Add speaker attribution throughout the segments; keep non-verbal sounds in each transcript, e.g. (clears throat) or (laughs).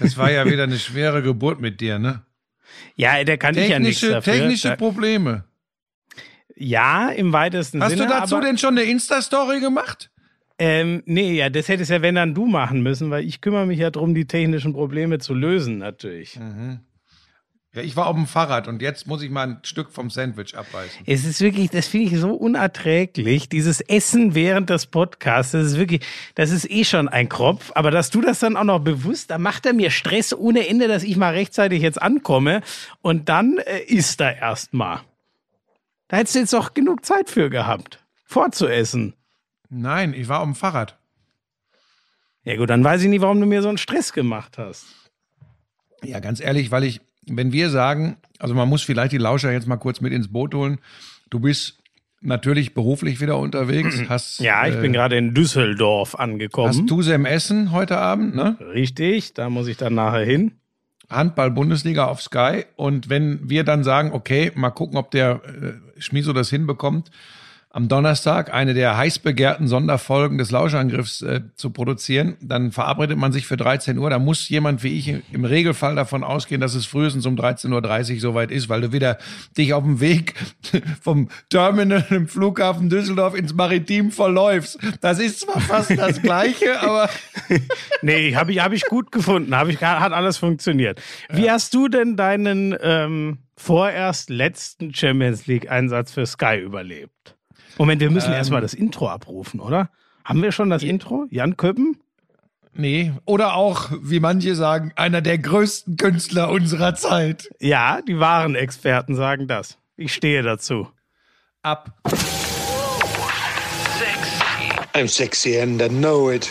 Speaker 1: Das war ja wieder eine schwere Geburt mit dir, ne?
Speaker 2: Ja, der kann ich ja nichts
Speaker 1: Technische,
Speaker 2: dafür.
Speaker 1: technische Probleme.
Speaker 2: ja, im weitesten
Speaker 1: Hast
Speaker 2: Sinne.
Speaker 1: du dazu
Speaker 2: aber,
Speaker 1: denn schon eine Insta-Story gemacht?
Speaker 2: Ähm, nee, ja, das hättest ja wenn dann du machen müssen, weil ich kümmere mich ja drum, die technischen Probleme zu lösen, natürlich.
Speaker 1: Ja, ich war auf dem Fahrrad und jetzt muss ich mal ein Stück vom Sandwich abbeißen.
Speaker 2: Es ist wirklich, das finde ich so unerträglich, dieses Essen während des Podcasts, das ist wirklich, das ist eh schon ein Kropf, aber dass du das dann auch noch bewusst, da macht er mir Stress ohne Ende, dass ich mal rechtzeitig jetzt ankomme und dann äh, isst er erst mal. Da hättest du jetzt doch genug Zeit für gehabt, vorzuessen.
Speaker 1: Nein, ich war auf dem Fahrrad.
Speaker 2: Ja gut, dann weiß ich nicht, warum du mir so einen Stress gemacht hast.
Speaker 1: Ja, ganz ehrlich, weil ich, wenn wir sagen, also man muss vielleicht die Lauscher jetzt mal kurz mit ins Boot holen. Du bist natürlich beruflich wieder unterwegs. Hast,
Speaker 2: Ja, ich
Speaker 1: äh,
Speaker 2: bin gerade in Düsseldorf angekommen.
Speaker 1: Hast Tusem Essen heute Abend, ne?
Speaker 2: Richtig, da muss ich dann nachher hin.
Speaker 1: Handball-Bundesliga auf Sky. Und wenn wir dann sagen, okay, mal gucken, ob der äh, Schmiso das hinbekommt, am Donnerstag eine der heiß begehrten Sonderfolgen des Lauschangriffs äh, zu produzieren, dann verabredet man sich für 13 Uhr. Da muss jemand wie ich im Regelfall davon ausgehen, dass es frühestens um 13.30 Uhr soweit ist, weil du wieder dich auf dem Weg (laughs) vom Terminal im Flughafen Düsseldorf ins Maritim verläufst. Das ist zwar fast das Gleiche, (laughs) aber
Speaker 2: Nee, habe ich, hab ich gut gefunden. Hab ich, hat alles funktioniert. Wie hast du denn deinen ähm, vorerst letzten Champions League-Einsatz für Sky überlebt? Moment, wir müssen
Speaker 1: Ähm,
Speaker 2: erstmal das Intro abrufen, oder? Haben wir schon das Intro? Jan Köppen?
Speaker 1: Nee, oder auch, wie manche sagen, einer der größten Künstler unserer Zeit.
Speaker 2: Ja, die wahren Experten sagen das. Ich stehe dazu.
Speaker 1: Ab.
Speaker 3: I'm sexy and I know it.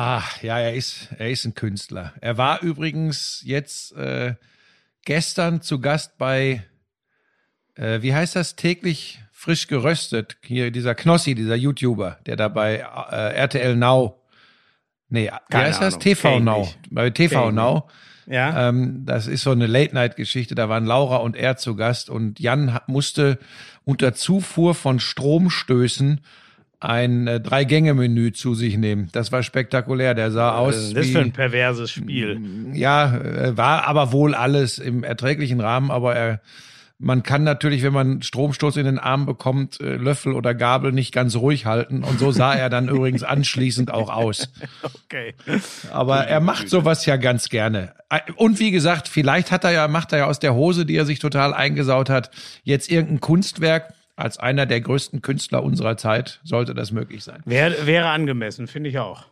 Speaker 1: Ah, ja, er ist, er ist ein Künstler. Er war übrigens jetzt äh, gestern zu Gast bei, äh, wie heißt das, täglich frisch geröstet. Hier dieser Knossi, dieser YouTuber, der da bei äh, RTL Now, nee, wie
Speaker 2: Keine
Speaker 1: heißt das?
Speaker 2: Ahnung.
Speaker 1: TV
Speaker 2: Kenn
Speaker 1: Now.
Speaker 2: nicht.
Speaker 1: Bei TV
Speaker 2: Kenn
Speaker 1: Now.
Speaker 2: Ja.
Speaker 1: Ähm, das ist so eine Late-Night-Geschichte. Da waren Laura und er zu Gast und Jan musste unter Zufuhr von Stromstößen ein äh, Drei-Gänge-Menü zu sich nehmen. Das war spektakulär. Der sah
Speaker 2: Was
Speaker 1: aus
Speaker 2: ist das
Speaker 1: wie,
Speaker 2: für ein perverses Spiel?
Speaker 1: ja, äh, war aber wohl alles im erträglichen Rahmen, aber er man kann natürlich, wenn man Stromstoß in den Arm bekommt, äh, Löffel oder Gabel nicht ganz ruhig halten. Und so sah er dann (laughs) übrigens anschließend auch aus.
Speaker 2: Okay.
Speaker 1: Aber er macht sowas ja ganz gerne. Und wie gesagt, vielleicht hat er ja, macht er ja aus der Hose, die er sich total eingesaut hat, jetzt irgendein Kunstwerk. Als einer der größten Künstler unserer Zeit sollte das möglich sein.
Speaker 2: Wäre, wäre angemessen, finde ich auch.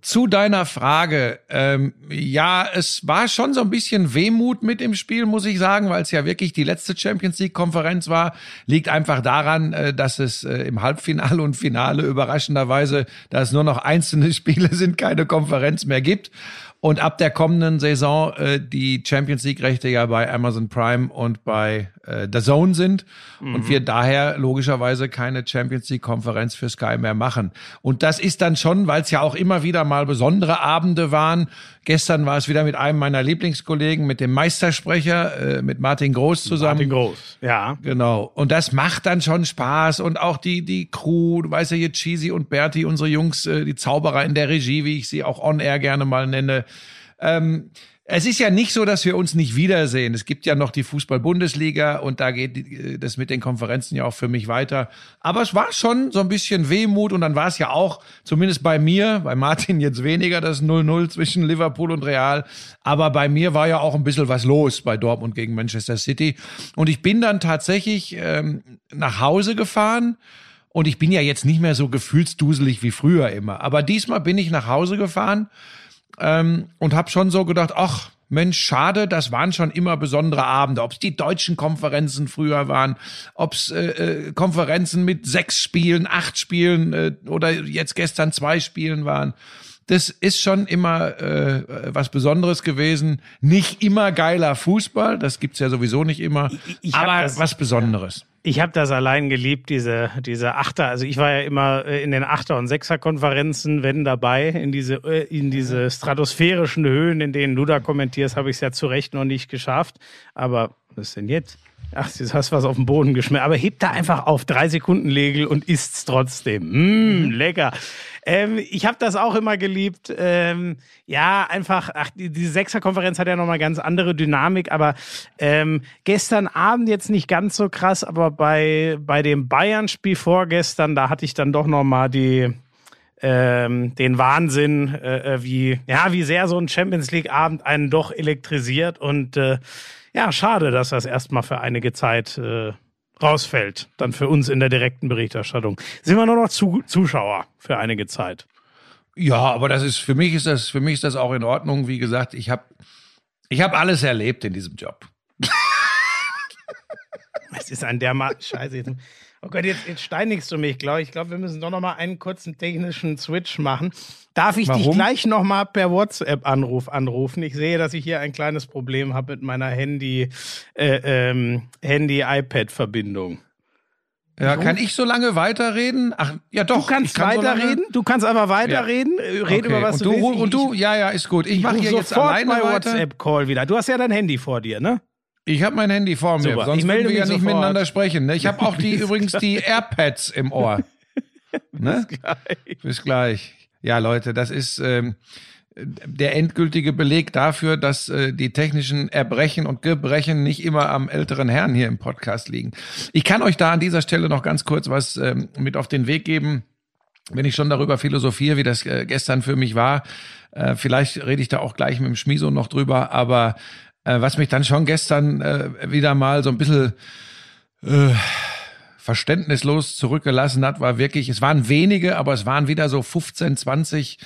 Speaker 1: Zu deiner Frage, ähm, ja, es war schon so ein bisschen Wehmut mit im Spiel, muss ich sagen, weil es ja wirklich die letzte Champions League-Konferenz war. Liegt einfach daran, äh, dass es äh, im Halbfinale und Finale überraschenderweise, da es nur noch einzelne (laughs) Spiele sind, keine Konferenz mehr gibt. Und ab der kommenden Saison äh, die Champions League-Rechte ja bei Amazon Prime und bei äh, The Zone sind und wir daher logischerweise keine Champions League-Konferenz für Sky mehr machen. Und das ist dann schon, weil es ja auch immer wieder mal besondere Abende waren. Gestern war es wieder mit einem meiner Lieblingskollegen, mit dem Meistersprecher, äh, mit Martin Groß zusammen.
Speaker 2: Martin Groß. Ja.
Speaker 1: Genau. Und das macht dann schon Spaß. Und auch die, die Crew, du weißt ja hier Cheesy und Bertie, unsere Jungs, äh, die Zauberer in der Regie, wie ich sie auch on air gerne mal nenne. Ähm, es ist ja nicht so, dass wir uns nicht wiedersehen. Es gibt ja noch die Fußball-Bundesliga und da geht die- das mit den Konferenzen ja auch für mich weiter. Aber es war schon so ein bisschen Wehmut und dann war es ja auch, zumindest bei mir, bei Martin jetzt weniger, das 0-0 zwischen Liverpool und Real. Aber bei mir war ja auch ein bisschen was los bei Dortmund gegen Manchester City. Und ich bin dann tatsächlich ähm, nach Hause gefahren. Und ich bin ja jetzt nicht mehr so gefühlsduselig wie früher immer. Aber diesmal bin ich nach Hause gefahren ähm, und habe schon so gedacht, ach, Mensch, schade, das waren schon immer besondere Abende. Ob es die deutschen Konferenzen früher waren, ob es äh, äh, Konferenzen mit sechs Spielen, acht Spielen äh, oder jetzt gestern zwei Spielen waren. Das ist schon immer äh, was Besonderes gewesen. Nicht immer geiler Fußball, das gibt's ja sowieso nicht immer,
Speaker 2: Ich- ich
Speaker 1: aber
Speaker 2: das-
Speaker 1: was Besonderes.
Speaker 2: Ich habe das allein geliebt, diese, diese Achter. Also ich war ja immer äh, in den Achter- und Sechser-Konferenzen, wenn dabei, in diese, äh, in diese stratosphärischen Höhen, in denen du da kommentierst, habe ich es ja zu Recht noch nicht geschafft. Aber was ist denn jetzt? Ach, jetzt hast du was auf den Boden geschmissen. Aber heb da einfach auf drei Sekunden Legel und isst's trotzdem. Mm, lecker. Ähm, ich habe das auch immer geliebt. Ähm, ja, einfach, ach, die, diese Sechserkonferenz hat ja nochmal ganz andere Dynamik, aber ähm, gestern Abend jetzt nicht ganz so krass, aber bei, bei dem Bayern-Spiel vorgestern, da hatte ich dann doch nochmal die, ähm, den Wahnsinn, äh, äh, wie, ja, wie sehr so ein Champions League-Abend einen doch elektrisiert und äh, ja, schade, dass das erstmal für einige Zeit äh, rausfällt. Dann für uns in der direkten Berichterstattung. Sind wir nur noch zu, Zuschauer für einige Zeit.
Speaker 1: Ja, aber das ist für mich ist das für mich ist das auch in Ordnung. Wie gesagt, ich habe ich habe alles erlebt in diesem Job. (laughs)
Speaker 2: Es ist ein dermaßen Scheiße. Oh Gott, jetzt, jetzt steinigst du mich, glaube ich. Ich glaube, wir müssen doch noch mal einen kurzen technischen Switch machen. Darf ich dich
Speaker 1: Warum?
Speaker 2: gleich noch mal per WhatsApp-Anruf anrufen? Ich sehe, dass ich hier ein kleines Problem habe mit meiner Handy, äh, ähm, Handy-iPad-Verbindung.
Speaker 1: Ja, kann ich so lange weiterreden? Ach, ja doch.
Speaker 2: Du kannst
Speaker 1: kann so
Speaker 2: weiterreden, du kannst aber weiterreden. Äh, Red
Speaker 1: Okay.
Speaker 2: über was
Speaker 1: und du,
Speaker 2: du willst.
Speaker 1: und du, ja, ja, ist gut. Ich,
Speaker 2: ich
Speaker 1: mache hier jetzt alleine
Speaker 2: bei. WhatsApp-Call wieder. Du hast ja dein Handy vor dir, ne?
Speaker 1: Ich habe mein Handy vor mir,
Speaker 2: Super.
Speaker 1: sonst
Speaker 2: Ich melde
Speaker 1: würden wir ja nicht
Speaker 2: sofort.
Speaker 1: miteinander sprechen. ne? Ich habe auch die (laughs) übrigens die AirPads im Ohr. (laughs) Ne? Bis gleich. Ja, Leute, das ist ähm, der endgültige Beleg dafür, dass äh, die technischen Erbrechen und Gebrechen nicht immer am älteren Herrn hier im Podcast liegen. Ich kann euch da an dieser Stelle noch ganz kurz was ähm, mit auf den Weg geben wenn ich schon darüber philosophiere, wie das äh, gestern für mich war, äh, vielleicht rede ich da auch gleich mit dem Schmiso noch drüber, aber äh, was mich dann schon gestern äh, wieder mal so ein bisschen äh, verständnislos zurückgelassen hat, war wirklich, es waren wenige, aber es waren wieder so 15, 20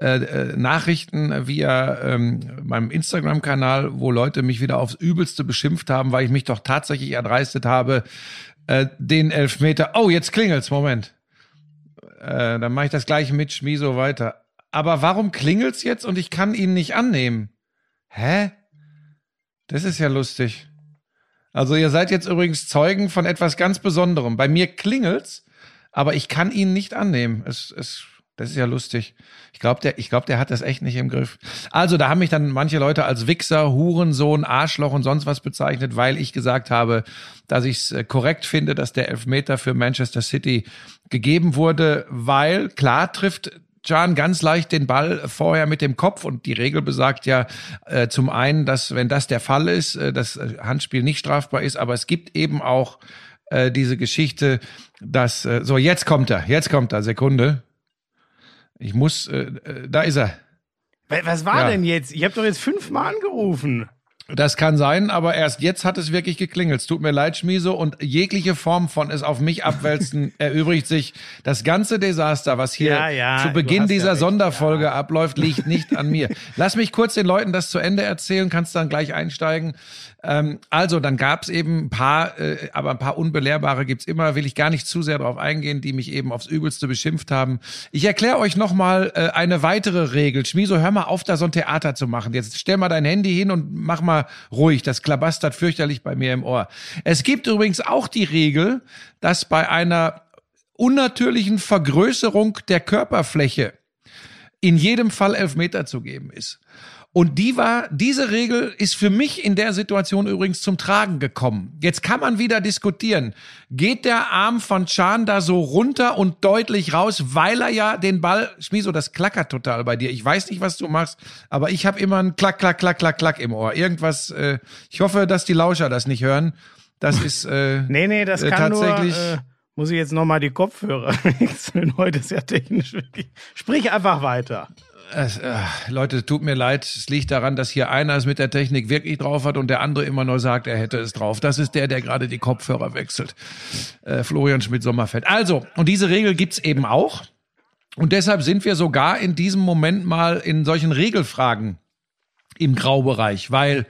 Speaker 1: äh, äh, Nachrichten via ähm, meinem Instagram-Kanal, wo Leute mich wieder aufs Übelste beschimpft haben, weil ich mich doch tatsächlich erdreistet habe, äh, den Elfmeter. Oh, jetzt klingelt's, Moment. Äh, dann mache ich das gleiche mit Schmiso weiter. Aber warum klingelt's jetzt und ich kann ihn nicht annehmen? Hä? Das ist ja lustig. Also ihr seid jetzt übrigens Zeugen von etwas ganz Besonderem. Bei mir klingelt's, aber ich kann ihn nicht annehmen. Es, es, das ist ja lustig. Ich glaube, der, ich glaube, der hat das echt nicht im Griff. Also da haben mich dann manche Leute als Wichser, Hurensohn, Arschloch und sonst was bezeichnet, weil ich gesagt habe, dass ich es korrekt finde, dass der Elfmeter für Manchester City gegeben wurde, weil klar trifft Can ganz leicht den Ball vorher mit dem Kopf und die Regel besagt ja äh, zum einen, dass wenn das der Fall ist, äh, das Handspiel nicht strafbar ist, aber es gibt eben auch äh, diese Geschichte, dass äh, so jetzt kommt er, jetzt kommt er, Sekunde. Ich muss, äh, äh, da ist er.
Speaker 2: Wa- Was war
Speaker 1: Ja.
Speaker 2: denn jetzt? Ich habe doch jetzt fünfmal angerufen.
Speaker 1: Das kann sein, aber erst jetzt hat es wirklich geklingelt. Es tut mir leid, Schmiso, und jegliche Form von es auf mich abwälzen (laughs) erübrigt sich. Das ganze Desaster, was hier
Speaker 2: Ja, ja,
Speaker 1: zu Beginn
Speaker 2: hast ja
Speaker 1: dieser
Speaker 2: recht,
Speaker 1: Sonderfolge abläuft, liegt nicht an mir. (laughs) Lass mich kurz den Leuten das zu Ende erzählen, kannst dann gleich einsteigen. Ähm, also, dann gab es eben ein paar, äh, aber ein paar Unbelehrbare gibt's immer, will ich gar nicht zu sehr darauf eingehen, die mich eben aufs Übelste beschimpft haben. Ich erkläre euch nochmal äh, eine weitere Regel. Schmiso, hör mal auf, da so ein Theater zu machen. Jetzt stell mal dein Handy hin und mach mal ruhig. Das klabastert fürchterlich bei mir im Ohr. Es gibt übrigens auch die Regel, dass bei einer unnatürlichen Vergrößerung der Körperfläche in jedem Fall Elfmeter zu geben ist. Und die war, diese Regel ist für mich in der Situation übrigens zum Tragen gekommen. Jetzt kann man wieder diskutieren. Geht der Arm von Chan da so runter und deutlich raus, weil er ja den Ball, Schmiso, das klackert total bei dir. Ich weiß nicht, was du machst, aber ich habe immer ein Klack, Klack, Klack, Klack, Klack im Ohr. Irgendwas, äh, ich hoffe, dass die Lauscher das nicht hören. Das (laughs) ist, äh,
Speaker 2: Nee, nee, das
Speaker 1: Äh,
Speaker 2: kann
Speaker 1: tatsächlich-
Speaker 2: nur... Äh, muss ich jetzt nochmal die Kopfhörer (laughs) wechseln? Heute ist ja technisch wirklich... Sprich einfach weiter.
Speaker 1: Es, äh, Leute, tut mir leid. Es liegt daran, dass hier einer es mit der Technik wirklich drauf hat und der andere immer nur sagt, er hätte es drauf. Das ist der, der gerade die Kopfhörer wechselt. Äh, Florian Schmidt-Sommerfeld. Also, und diese Regel gibt's eben auch. Und deshalb sind wir sogar in diesem Moment mal in solchen Regelfragen im Graubereich, weil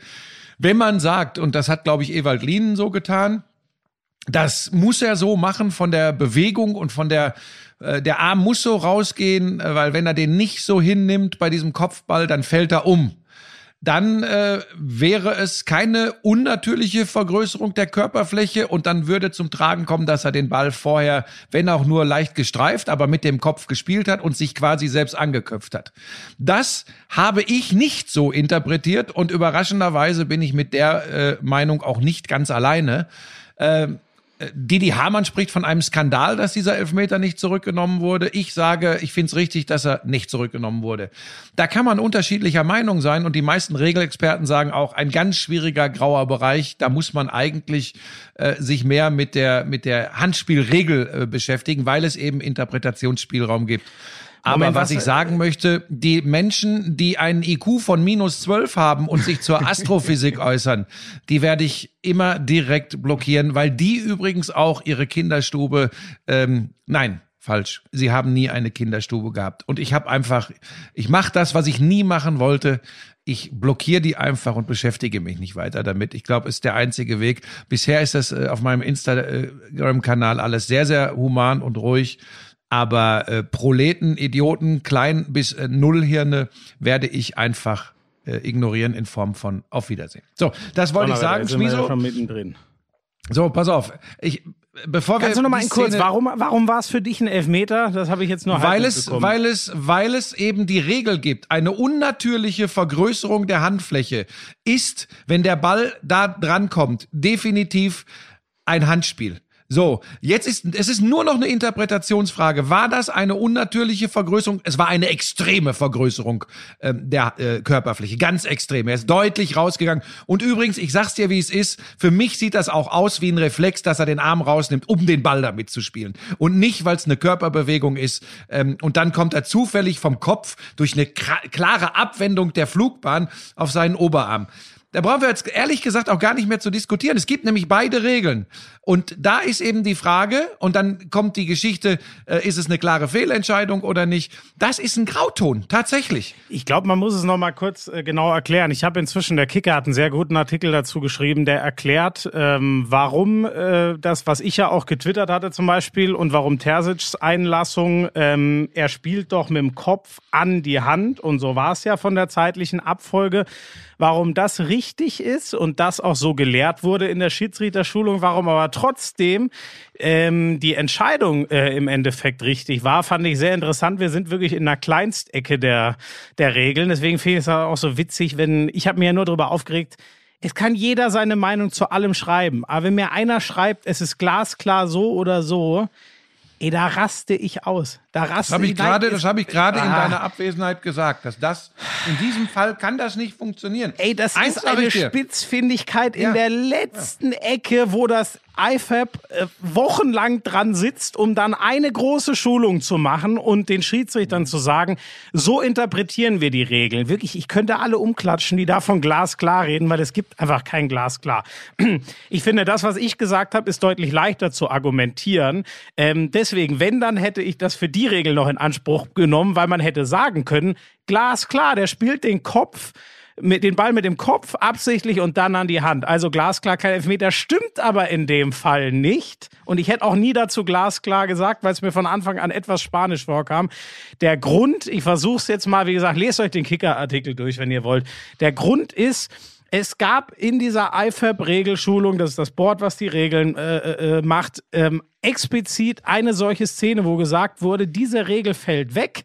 Speaker 1: wenn man sagt, und das hat, glaube ich, Ewald Lienen so getan, das muss er so machen von der Bewegung und von der äh, der Arm muss so rausgehen, äh, weil wenn er den nicht so hinnimmt bei diesem Kopfball, dann fällt er um dann äh, wäre es keine unnatürliche Vergrößerung der Körperfläche und dann würde zum Tragen kommen, dass er den Ball vorher, wenn auch nur leicht gestreift, aber mit dem Kopf gespielt hat und sich quasi selbst angeköpft hat. Das habe ich nicht so interpretiert und überraschenderweise bin ich mit der äh, Meinung auch nicht ganz alleine. Äh, Didi Hamann spricht von einem Skandal, dass dieser Elfmeter nicht zurückgenommen wurde. Ich sage, ich finde es richtig, dass er nicht zurückgenommen wurde. Da kann man unterschiedlicher Meinung sein und die meisten Regelexperten sagen auch, ein ganz schwieriger grauer Bereich. Da muss man eigentlich äh, sich mehr mit der, mit der Handspielregel äh, beschäftigen, weil es eben Interpretationsspielraum gibt. Aber Moment, was, was ich sagen möchte, die Menschen, die einen IQ von minus zwölf haben und sich zur (laughs) Astrophysik äußern, die werde ich immer direkt blockieren, weil die übrigens auch ihre Kinderstube, ähm, nein, falsch. Sie haben nie eine Kinderstube gehabt. Und ich habe einfach, ich mache das, was ich nie machen wollte. Ich blockiere die einfach und beschäftige mich nicht weiter damit. Ich glaube, ist der einzige Weg. Bisher ist das äh, auf meinem Instagram-Kanal alles sehr, sehr human und ruhig. Aber äh, Proleten, Idioten, klein bis äh, Nullhirne werde ich einfach äh, ignorieren in Form von Auf Wiedersehen. So, das wollte ich sagen.
Speaker 2: Schmieso. schon mittendrin.
Speaker 1: So, pass auf. Ich, bevor
Speaker 2: Kannst wir du noch mal kurz, warum, warum war es für dich ein Elfmeter? Das habe ich jetzt nur
Speaker 1: weil es, bekommen. weil es, weil es eben die Regel gibt. Eine unnatürliche Vergrößerung der Handfläche ist, wenn der Ball da dran kommt, definitiv ein Handspiel. So, jetzt ist es ist nur noch eine Interpretationsfrage. War das eine unnatürliche Vergrößerung? Es war eine extreme Vergrößerung ähm, der äh, Körperfläche, ganz extrem. Er ist deutlich rausgegangen. Und übrigens, ich sag's dir, wie es ist. Für mich sieht das auch aus wie ein Reflex, dass er den Arm rausnimmt, um den Ball damit zu spielen und nicht, weil es eine Körperbewegung ist. Ähm, und dann kommt er zufällig vom Kopf durch eine klare Abwendung der Flugbahn auf seinen Oberarm. Da brauchen wir jetzt ehrlich gesagt auch gar nicht mehr zu diskutieren. Es gibt nämlich beide Regeln. Und da ist eben die Frage, und dann kommt die Geschichte, äh, ist es eine klare Fehlentscheidung oder nicht? Das ist ein Grauton, tatsächlich.
Speaker 2: Ich glaube, man muss es noch mal kurz äh, genau erklären. Ich habe inzwischen, der Kicker hat einen sehr guten Artikel dazu geschrieben, der erklärt, ähm, warum äh, das, was ich ja auch getwittert hatte zum Beispiel, und warum Tersic's Einlassung, ähm, er spielt doch mit dem Kopf an die Hand, und so war es ja von der zeitlichen Abfolge warum das richtig ist und das auch so gelehrt wurde in der Schiedsrichterschulung, warum aber trotzdem ähm, die Entscheidung äh, im Endeffekt richtig war, fand ich sehr interessant. Wir sind wirklich in der Kleinstecke der, der Regeln. Deswegen finde ich es auch so witzig, wenn, ich habe mir ja nur darüber aufgeregt, es kann jeder seine Meinung zu allem schreiben. Aber wenn mir einer schreibt, es ist glasklar so oder so, Ey, da raste ich aus. Da raste
Speaker 1: das ich gerade, das habe ich gerade ah. in deiner Abwesenheit gesagt, dass das in diesem Fall kann das nicht funktionieren.
Speaker 2: Ey, das Eins ist eine Spitzfindigkeit in ja. der letzten ja. Ecke, wo das IFAB äh, wochenlang dran sitzt, um dann eine große Schulung zu machen und den Schiedsrichtern zu sagen, so interpretieren wir die Regeln. Wirklich, ich könnte alle umklatschen, die davon glasklar reden, weil es gibt einfach kein Glasklar. (clears throat) Ich finde, das, was ich gesagt habe, ist deutlich leichter zu argumentieren. Ähm, deswegen, wenn, dann hätte ich das für die Regel noch in Anspruch genommen, weil man hätte sagen können, glasklar, der spielt den Kopf mit den Ball mit dem Kopf absichtlich und dann an die Hand. Also glasklar kein Elfmeter, stimmt aber in dem Fall nicht. Und ich hätte auch nie dazu glasklar gesagt, weil es mir von Anfang an etwas spanisch vorkam. Der Grund, ich versuche es jetzt mal, wie gesagt, lest euch den Kicker-Artikel durch, wenn ihr wollt. Der Grund ist, es gab in dieser IFAB-Regelschulung, das ist das Board, was die Regeln äh, äh, äh, macht, ähm, explizit eine solche Szene, wo gesagt wurde, diese Regel fällt weg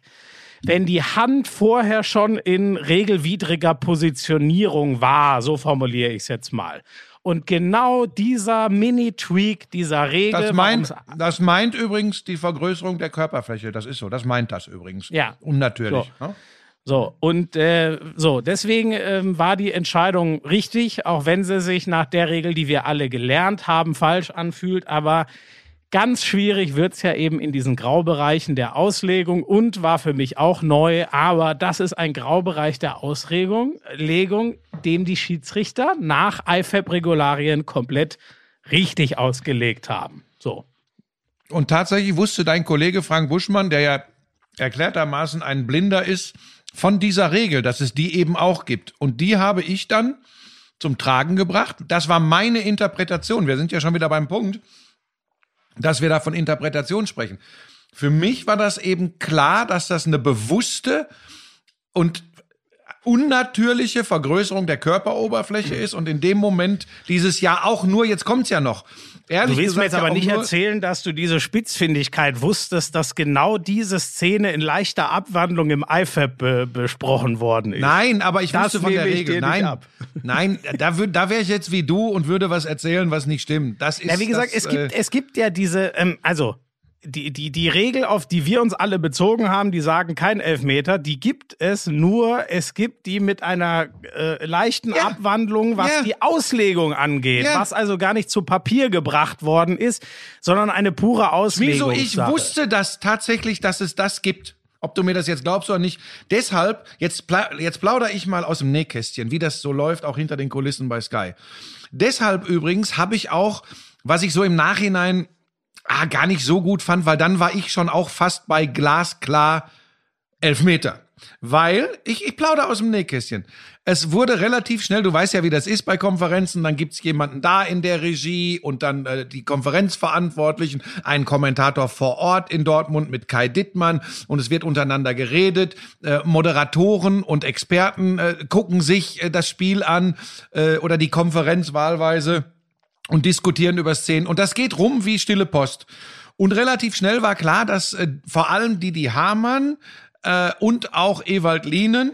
Speaker 2: wenn die Hand vorher schon in regelwidriger Positionierung war, so formuliere ich es jetzt mal. Und genau dieser Mini-Tweak dieser Regel.
Speaker 1: Das meint, das meint übrigens die Vergrößerung der Körperfläche. Das ist so. Das meint das übrigens.
Speaker 2: Ja.
Speaker 1: Unnatürlich.
Speaker 2: So. Ne? So, und äh, so, deswegen ähm, war die Entscheidung richtig, auch wenn sie sich nach der Regel, die wir alle gelernt haben, falsch anfühlt. Aber Ganz schwierig wird's ja eben in diesen Graubereichen der Auslegung und war für mich auch neu, aber das ist ein Graubereich der Auslegung, Legung, dem die Schiedsrichter nach IFAB-Regularien komplett richtig ausgelegt haben. So.
Speaker 1: Und tatsächlich wusste dein Kollege Frank Buschmann, der ja erklärtermaßen ein Blinder ist von dieser Regel, dass es die eben auch gibt. Und die habe ich dann zum Tragen gebracht. Das war meine Interpretation. Wir sind ja schon wieder beim Punkt, dass wir da von Interpretation sprechen. Für mich war das eben klar, dass das eine bewusste und unnatürliche Vergrößerung der Körperoberfläche ist und in dem Moment dieses Jahr auch nur, jetzt kommt's ja noch.
Speaker 2: Ehrlich du willst
Speaker 1: gesagt,
Speaker 2: mir jetzt aber nicht erzählen, dass du diese Spitzfindigkeit wusstest, dass genau diese Szene in leichter Abwandlung im IFAB be besprochen worden ist.
Speaker 1: Nein, aber ich
Speaker 2: Das
Speaker 1: wusste von der Regel. Nein,
Speaker 2: ab. (laughs)
Speaker 1: nein, da, wür- da wäre ich jetzt wie du und würde was erzählen, was nicht stimmt. Das ist
Speaker 2: Ja, wie gesagt,
Speaker 1: das,
Speaker 2: es gibt,
Speaker 1: äh,
Speaker 2: es gibt ja diese, ähm, also die, die, die Regel, auf die wir uns alle bezogen haben, die sagen kein Elfmeter, die gibt es nur, es gibt die mit einer äh, leichten
Speaker 1: Ja.
Speaker 2: Abwandlung, was
Speaker 1: Ja.
Speaker 2: die Auslegung angeht,
Speaker 1: Ja.
Speaker 2: was also gar nicht zu Papier gebracht worden ist, sondern eine pure
Speaker 1: Wieso?
Speaker 2: Auslegung.
Speaker 1: Ich wusste das tatsächlich, dass es das gibt. Ob du mir das jetzt glaubst oder nicht. Deshalb, jetzt, pla jetzt plaudere ich mal aus dem Nähkästchen, wie das so läuft, auch hinter den Kulissen bei Sky. Deshalb übrigens habe ich auch, was ich so im Nachhinein ah, gar nicht so gut fand, weil dann war ich schon auch fast bei glasklar Elfmeter. Weil, ich, ich plaudere aus dem Nähkästchen. Es wurde relativ schnell, du weißt ja, wie das ist bei Konferenzen, dann gibt's jemanden da in der Regie und dann äh, die Konferenzverantwortlichen, einen Kommentator vor Ort in Dortmund mit Kai Dittmann und es wird untereinander geredet. Äh, Moderatoren und Experten äh, gucken sich äh, das Spiel an äh, oder die Konferenz wahlweise und diskutieren über Szenen. Und das geht rum wie stille Post. Und relativ schnell war klar, dass äh, vor allem Didi Hamann äh, und auch Ewald Lienen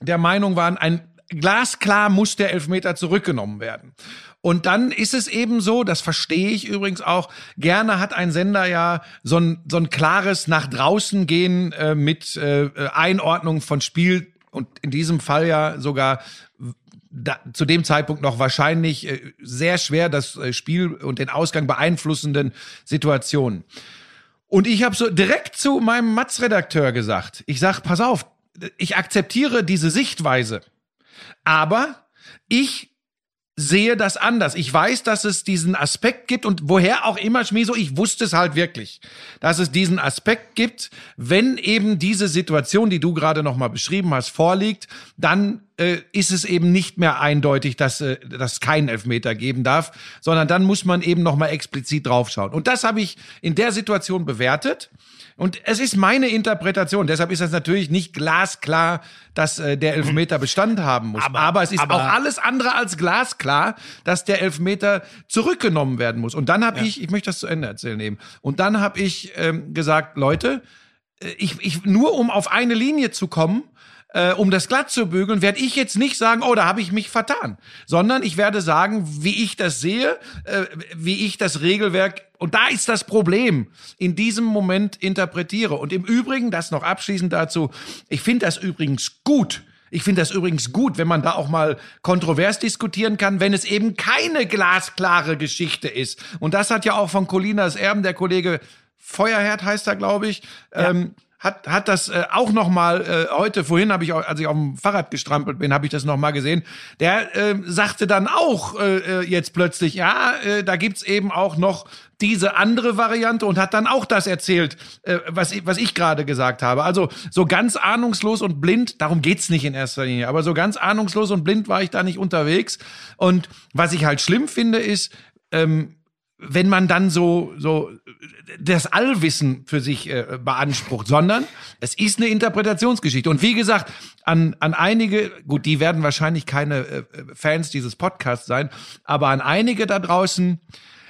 Speaker 1: der Meinung waren, ein glasklar muss der Elfmeter zurückgenommen werden. Und dann ist es eben so, das verstehe ich übrigens auch, gerne hat ein Sender ja so ein, so ein klares nach draußen gehen äh, mit äh, Einordnung von Spiel und in diesem Fall ja sogar da, zu dem Zeitpunkt noch wahrscheinlich äh, sehr schwer das äh, Spiel und den Ausgang beeinflussenden Situationen. Und ich habe so direkt zu meinem Matz-Redakteur gesagt, ich sag, pass auf, ich akzeptiere diese Sichtweise, aber ich sehe das anders. Ich weiß, dass es diesen Aspekt gibt und woher auch immer, Schmieso, ich wusste es halt wirklich, dass es diesen Aspekt gibt, wenn eben diese Situation, die du gerade nochmal beschrieben hast, vorliegt, dann äh, ist es eben nicht mehr eindeutig, dass äh, dass keinen Elfmeter geben darf, sondern dann muss man eben nochmal explizit draufschauen. Und das habe ich in der Situation bewertet. Und es ist meine Interpretation. Deshalb ist das natürlich nicht glasklar, dass äh, der Elfmeter Bestand haben muss. Aber,
Speaker 2: Aber-
Speaker 1: es ist
Speaker 2: aber-
Speaker 1: auch alles andere als glasklar, dass der Elfmeter zurückgenommen werden muss. Und dann habe ich, ich möchte das zu Ende erzählen eben. Und dann habe ich ähm, gesagt, Leute, äh, ich, ich nur um auf eine Linie zu kommen, äh, um das glatt zu bügeln, werde ich jetzt nicht sagen, oh, da habe ich mich vertan, sondern ich werde sagen, wie ich das sehe, äh, wie ich das Regelwerk und da ist das Problem in diesem Moment interpretiere. Und im Übrigen, das noch abschließend dazu, ich finde das übrigens gut. Ich finde das übrigens gut, wenn man da auch mal kontrovers diskutieren kann, wenn es eben keine glasklare Geschichte ist. Und das hat ja auch von Colinas Erben der Kollege Feuerherd heißt er, glaube ich, ähm, hat hat das äh, auch noch mal äh, heute vorhin habe ich als ich auf dem Fahrrad gestrampelt bin, habe ich das noch mal gesehen. Der äh, sagte dann auch äh, äh, jetzt plötzlich, ja, äh, da gibt's eben auch noch diese andere Variante und hat dann auch das erzählt, äh, was ich, was ich gerade gesagt habe. Also so ganz ahnungslos und blind, darum geht's nicht in erster Linie, aber so ganz ahnungslos und blind war ich da nicht unterwegs. Und was ich halt schlimm finde, ist, ähm, wenn man dann so so das Allwissen für sich äh, beansprucht, sondern es ist eine Interpretationsgeschichte. Und wie gesagt, an an einige, gut, die werden wahrscheinlich keine äh, Fans dieses Podcasts sein, aber an einige da draußen,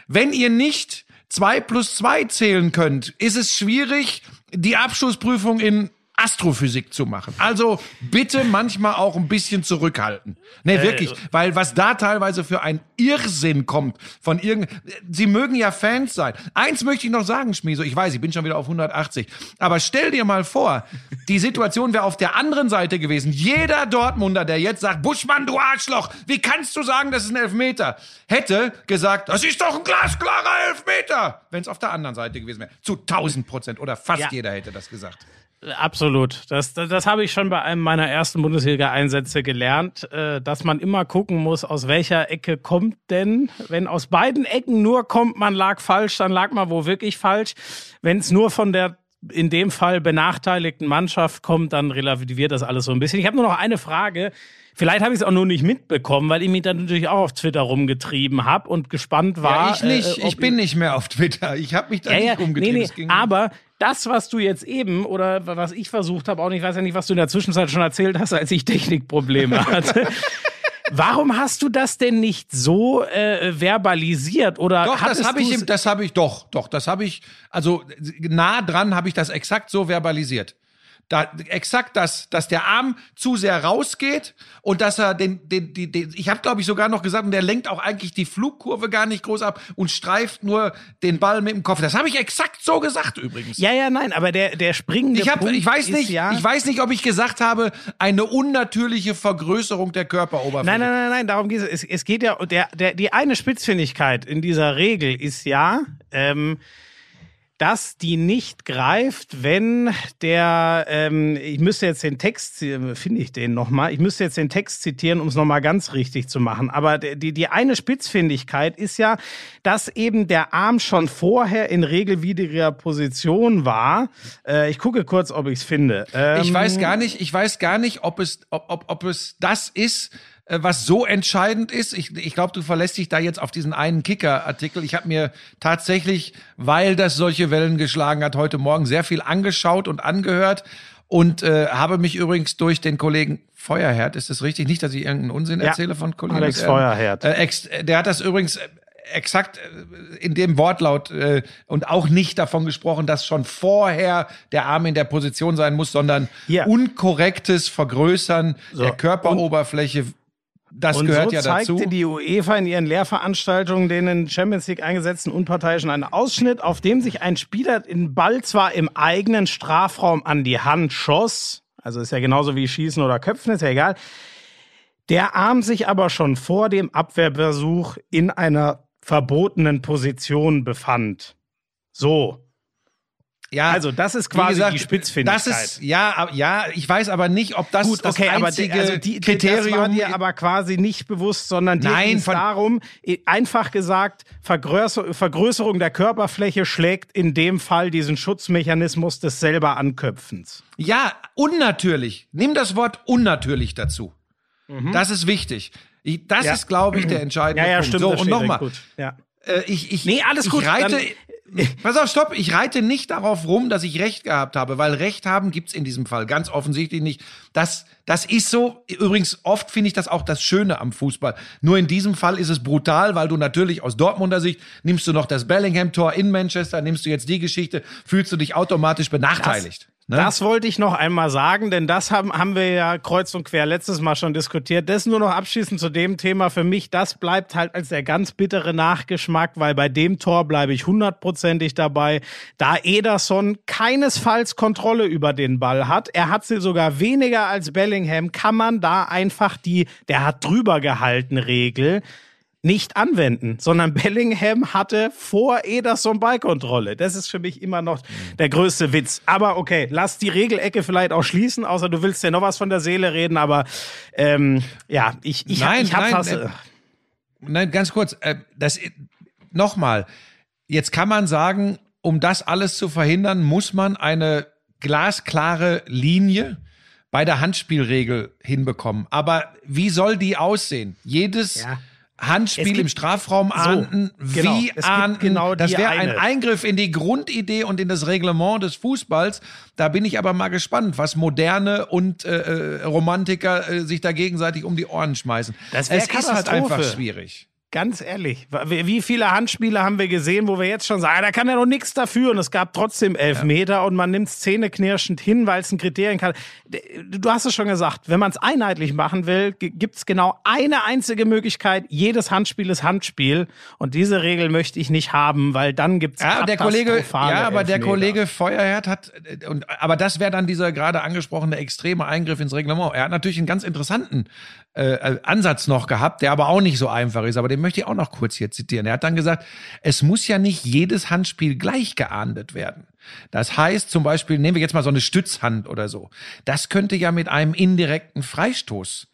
Speaker 1: wenn ihr nicht zwei plus zwei zählen könnt, ist es schwierig, die Abschlussprüfung in Astrophysik zu machen. Also bitte manchmal auch ein bisschen zurückhalten. Nee, wirklich, weil was da teilweise für ein Irrsinn kommt von irgend Sie mögen ja Fans sein. Eins möchte ich noch sagen, Schmieso, ich weiß, ich bin schon wieder auf 180, aber stell dir mal vor, die Situation wäre auf der anderen Seite gewesen. Jeder Dortmunder, der jetzt sagt, Buschmann, du Arschloch, wie kannst du sagen, das ist ein Elfmeter? Hätte gesagt, das ist doch ein glasklarer Elfmeter, wenn es auf der anderen Seite gewesen wäre. Zu 1000 Prozent oder fast
Speaker 2: Ja.
Speaker 1: jeder hätte das gesagt.
Speaker 2: Absolut. Das, das, das habe ich schon bei einem meiner ersten Bundesliga-Einsätze gelernt, äh, dass man immer gucken muss, aus welcher Ecke kommt denn. Wenn aus beiden Ecken nur kommt, man lag falsch, dann lag man wo wirklich falsch. Wenn es nur von der in dem Fall benachteiligten Mannschaft kommt, dann relativiert das alles so ein bisschen. Ich habe nur noch eine Frage. Vielleicht habe ich es auch nur nicht mitbekommen, weil ich mich dann natürlich auch auf Twitter rumgetrieben habe und gespannt war.
Speaker 1: Ja, ich nicht.
Speaker 2: äh,
Speaker 1: ich bin nicht mehr auf Twitter. Ich habe mich da
Speaker 2: ja,
Speaker 1: nicht
Speaker 2: ja,
Speaker 1: rumgetrieben.
Speaker 2: nee, nee, aber das, was du jetzt eben oder was ich versucht habe, auch nicht, ich weiß ja nicht, was du in der Zwischenzeit schon erzählt hast, als ich Technikprobleme (laughs) hatte. Warum hast du das denn nicht so äh, verbalisiert oder
Speaker 1: Doch, das habe ich, im- das habe ich, doch, doch, das habe ich, also nah dran habe ich das exakt so verbalisiert. Da, exakt das, dass der Arm zu sehr rausgeht und dass er den, den, den, den ich habe glaube ich sogar noch gesagt, und der lenkt auch eigentlich die Flugkurve gar nicht groß ab und streift nur den Ball mit dem Kopf. Das habe ich exakt so gesagt übrigens.
Speaker 2: Ja, ja, nein, aber der, der springende
Speaker 1: Ich, hab,
Speaker 2: Punkt
Speaker 1: ich weiß
Speaker 2: ist
Speaker 1: nicht,
Speaker 2: ja,
Speaker 1: ich weiß nicht, ob ich gesagt habe, eine unnatürliche Vergrößerung der Körperoberfläche.
Speaker 2: Nein, nein, nein, nein, darum geht es. Es, es geht ja, der, der, die eine Spitzfindigkeit in dieser Regel ist ja, ähm, dass die nicht greift, wenn der, ähm, ich müsste jetzt den Text, zi- finde ich den nochmal, ich müsste jetzt den Text zitieren, um es nochmal ganz richtig zu machen. Aber die, die eine Spitzfindigkeit ist ja, dass eben der Arm schon vorher in regelwidriger Position war. Äh, ich gucke kurz, ob ich es finde. Ähm,
Speaker 1: Ich weiß gar nicht, ich weiß gar nicht, ob es, ob, ob, ob es das ist, äh, was so entscheidend ist. Ich, ich glaube, du verlässt dich da jetzt auf diesen einen Kicker-Artikel. Ich habe mir tatsächlich, weil das solche Wellen geschlagen hat, heute Morgen sehr viel angeschaut und angehört und äh, habe mich übrigens durch den Kollegen Feuerherd, ist das richtig? Nicht, dass ich irgendeinen Unsinn
Speaker 2: Ja,
Speaker 1: erzähle von Kollegen.
Speaker 2: Alex
Speaker 1: äh,
Speaker 2: Feuerherd.
Speaker 1: Äh, ex, äh, der hat das übrigens äh, exakt äh, in dem Wortlaut äh, und auch nicht davon gesprochen, dass schon vorher der Arm in der Position sein muss, sondern
Speaker 2: Ja.
Speaker 1: unkorrektes Vergrößern
Speaker 2: So,
Speaker 1: der Körperoberfläche. Das
Speaker 2: und
Speaker 1: gehört
Speaker 2: so
Speaker 1: ja
Speaker 2: zeigte
Speaker 1: dazu.
Speaker 2: die UEFA in ihren Lehrveranstaltungen den in Champions League eingesetzten Unparteiischen einen Ausschnitt, auf dem sich ein Spieler den Ball zwar im eigenen Strafraum an die Hand schoss, also ist ja genauso wie Schießen oder Köpfen, ist ja egal, der Arm sich aber schon vor dem Abwehrversuch in einer verbotenen Position befand. So.
Speaker 1: Ja,
Speaker 2: Also, das ist quasi
Speaker 1: gesagt,
Speaker 2: die Spitzfindigkeit.
Speaker 1: Das ist ja, ja, ich weiß aber nicht, ob das
Speaker 2: Gut,
Speaker 1: das
Speaker 2: okay, aber
Speaker 1: einzige
Speaker 2: die, also die,
Speaker 1: Kriterium
Speaker 2: das war dir aber quasi nicht bewusst, sondern dir ging es darum, einfach gesagt, Vergrößer Vergrößerung der Körperfläche schlägt in dem Fall diesen Schutzmechanismus des selber Anköpfens.
Speaker 1: Ja, unnatürlich. Nimm das Wort unnatürlich dazu. Das ist wichtig. Ich, das
Speaker 2: Mhm. Ja.
Speaker 1: ist, glaube ich, der entscheidende
Speaker 2: Ja, ja,
Speaker 1: Punkt.
Speaker 2: stimmt.
Speaker 1: So,
Speaker 2: das
Speaker 1: und nochmal.
Speaker 2: gut. Ja.
Speaker 1: Äh, ich, ich,
Speaker 2: Nee, alles gut,
Speaker 1: Ich reite,
Speaker 2: dann-
Speaker 1: pass auf, stopp. Ich reite nicht darauf rum, dass ich Recht gehabt habe, weil Recht haben gibt's in diesem Fall ganz offensichtlich nicht. Das, das ist so. Übrigens, oft finde ich das auch das Schöne am Fußball. Nur in diesem Fall ist es brutal, weil du natürlich aus Dortmunder Sicht nimmst du noch das Bellingham-Tor in Manchester, nimmst du jetzt die Geschichte, fühlst du dich automatisch benachteiligt. Ne?
Speaker 2: Das wollte ich noch einmal sagen, denn das haben, haben wir ja kreuz und quer letztes Mal schon diskutiert. Das nur noch abschließend zu dem Thema. Für mich, das bleibt halt als der ganz bittere Nachgeschmack, weil bei dem Tor bleibe ich hundertprozentig dabei. Da Ederson keinesfalls Kontrolle über den Ball hat, er hat sie sogar weniger als Bellingham, kann man da einfach die, der hat drüber gehalten Regel nicht anwenden, sondern Bellingham hatte vor Ederson Ballkontrolle. Das ist für mich immer noch der größte Witz. Aber okay, lass die Regelecke vielleicht auch schließen, außer du willst ja noch was von der Seele reden, aber ähm, ja, ich, ich,
Speaker 1: Nein,
Speaker 2: ich hab
Speaker 1: nein,
Speaker 2: fast,
Speaker 1: äh, Nein, ganz kurz. Äh, das nochmal. Jetzt kann man sagen, um das alles zu verhindern, muss man eine glasklare Linie bei der Handspielregel hinbekommen. Aber wie soll die aussehen? Jedes
Speaker 2: Ja.
Speaker 1: Handspiel
Speaker 2: gibt-
Speaker 1: im Strafraum ahnden,
Speaker 2: genau.
Speaker 1: wie ahnden.
Speaker 2: genau
Speaker 1: das wäre ein. Eingriff in die Grundidee und in das Reglement des Fußballs. Da bin ich aber mal gespannt, was Moderne und äh, äh, Romantiker äh, sich da gegenseitig um die Ohren schmeißen.
Speaker 2: Das
Speaker 1: es ist halt einfach schwierig.
Speaker 2: Ganz ehrlich, wie viele Handspiele haben wir gesehen, wo wir jetzt schon sagen, ah, da kann er doch nichts dafür und es gab trotzdem Elfmeter und man nimmt zähneknirschend hin, weil es ein Kriterium kann. Du hast es schon gesagt, wenn man es einheitlich machen will, gibt es genau eine einzige Möglichkeit, jedes Handspiel ist Handspiel und diese Regel möchte ich nicht haben, weil dann gibt es
Speaker 1: Ja, der Kollege, ja, aber der Kollege Feuerherd hat, und, aber das wäre dann dieser gerade angesprochene extreme Eingriff ins Reglement. Er hat natürlich einen ganz interessanten äh, Ansatz noch gehabt, der aber auch nicht so einfach ist. Aber den möchte ich auch noch kurz hier zitieren. Er hat dann gesagt, es muss ja nicht jedes Handspiel gleich geahndet werden. Das heißt zum Beispiel, nehmen wir jetzt mal so eine Stützhand oder so. Das könnte ja mit einem indirekten Freistoß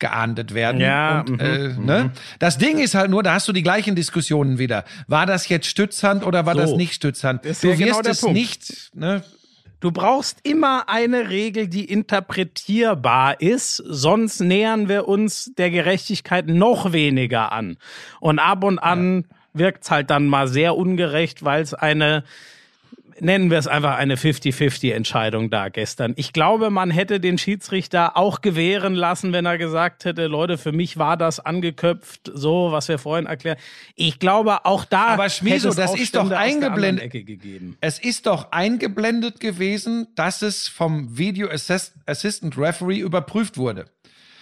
Speaker 1: geahndet werden.
Speaker 2: Ja,
Speaker 1: und,
Speaker 2: mhm,
Speaker 1: äh, ne? Das Ding ist halt nur, da hast du die gleichen Diskussionen wieder. War das jetzt Stützhand oder war
Speaker 2: So.
Speaker 1: das nicht Stützhand?
Speaker 2: Das
Speaker 1: du
Speaker 2: ja
Speaker 1: wirst
Speaker 2: genau
Speaker 1: es
Speaker 2: Punkt.
Speaker 1: nicht, ne?
Speaker 2: Du brauchst immer eine Regel, die interpretierbar ist, sonst nähern wir uns der Gerechtigkeit noch weniger an. Und ab und an ja. wirkt's halt dann mal sehr ungerecht, weil es eine nennen wir es einfach eine 50-50-Entscheidung da gestern. Ich glaube, man hätte den Schiedsrichter auch gewähren lassen, wenn er gesagt hätte, Leute, für mich war das angeköpft, so, was wir vorhin erklärt. Ich glaube, auch da
Speaker 1: Aber Schmieso, das ist doch eingeblendet. Es ist doch eingeblendet gewesen, dass es vom Video Assistant Referee überprüft wurde.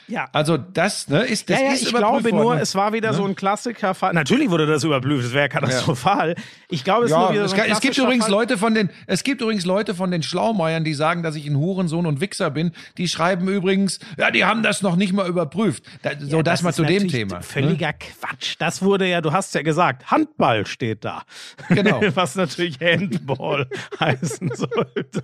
Speaker 1: Ja. Also das ne, ist das
Speaker 2: ja, ja,
Speaker 1: ist
Speaker 2: ich glaube nur, es war wieder ne? so ein Klassiker. Natürlich wurde das überprüft, das wäre katastrophal. Ja. Ich glaube, es, ja,
Speaker 1: es, so es gibt übrigens Fall. Leute von den es gibt übrigens Leute von den Schlaumeiern, die sagen, dass ich ein Hurensohn und Wichser bin. Die schreiben übrigens, ja, die haben das noch nicht mal überprüft. Da, so das, das mal zu dem Thema. Ne?
Speaker 2: Völliger ne? Quatsch. Das wurde ja, du hast ja gesagt, Handball steht da.
Speaker 1: Genau. (laughs)
Speaker 2: Was natürlich Handball (laughs) heißen sollte.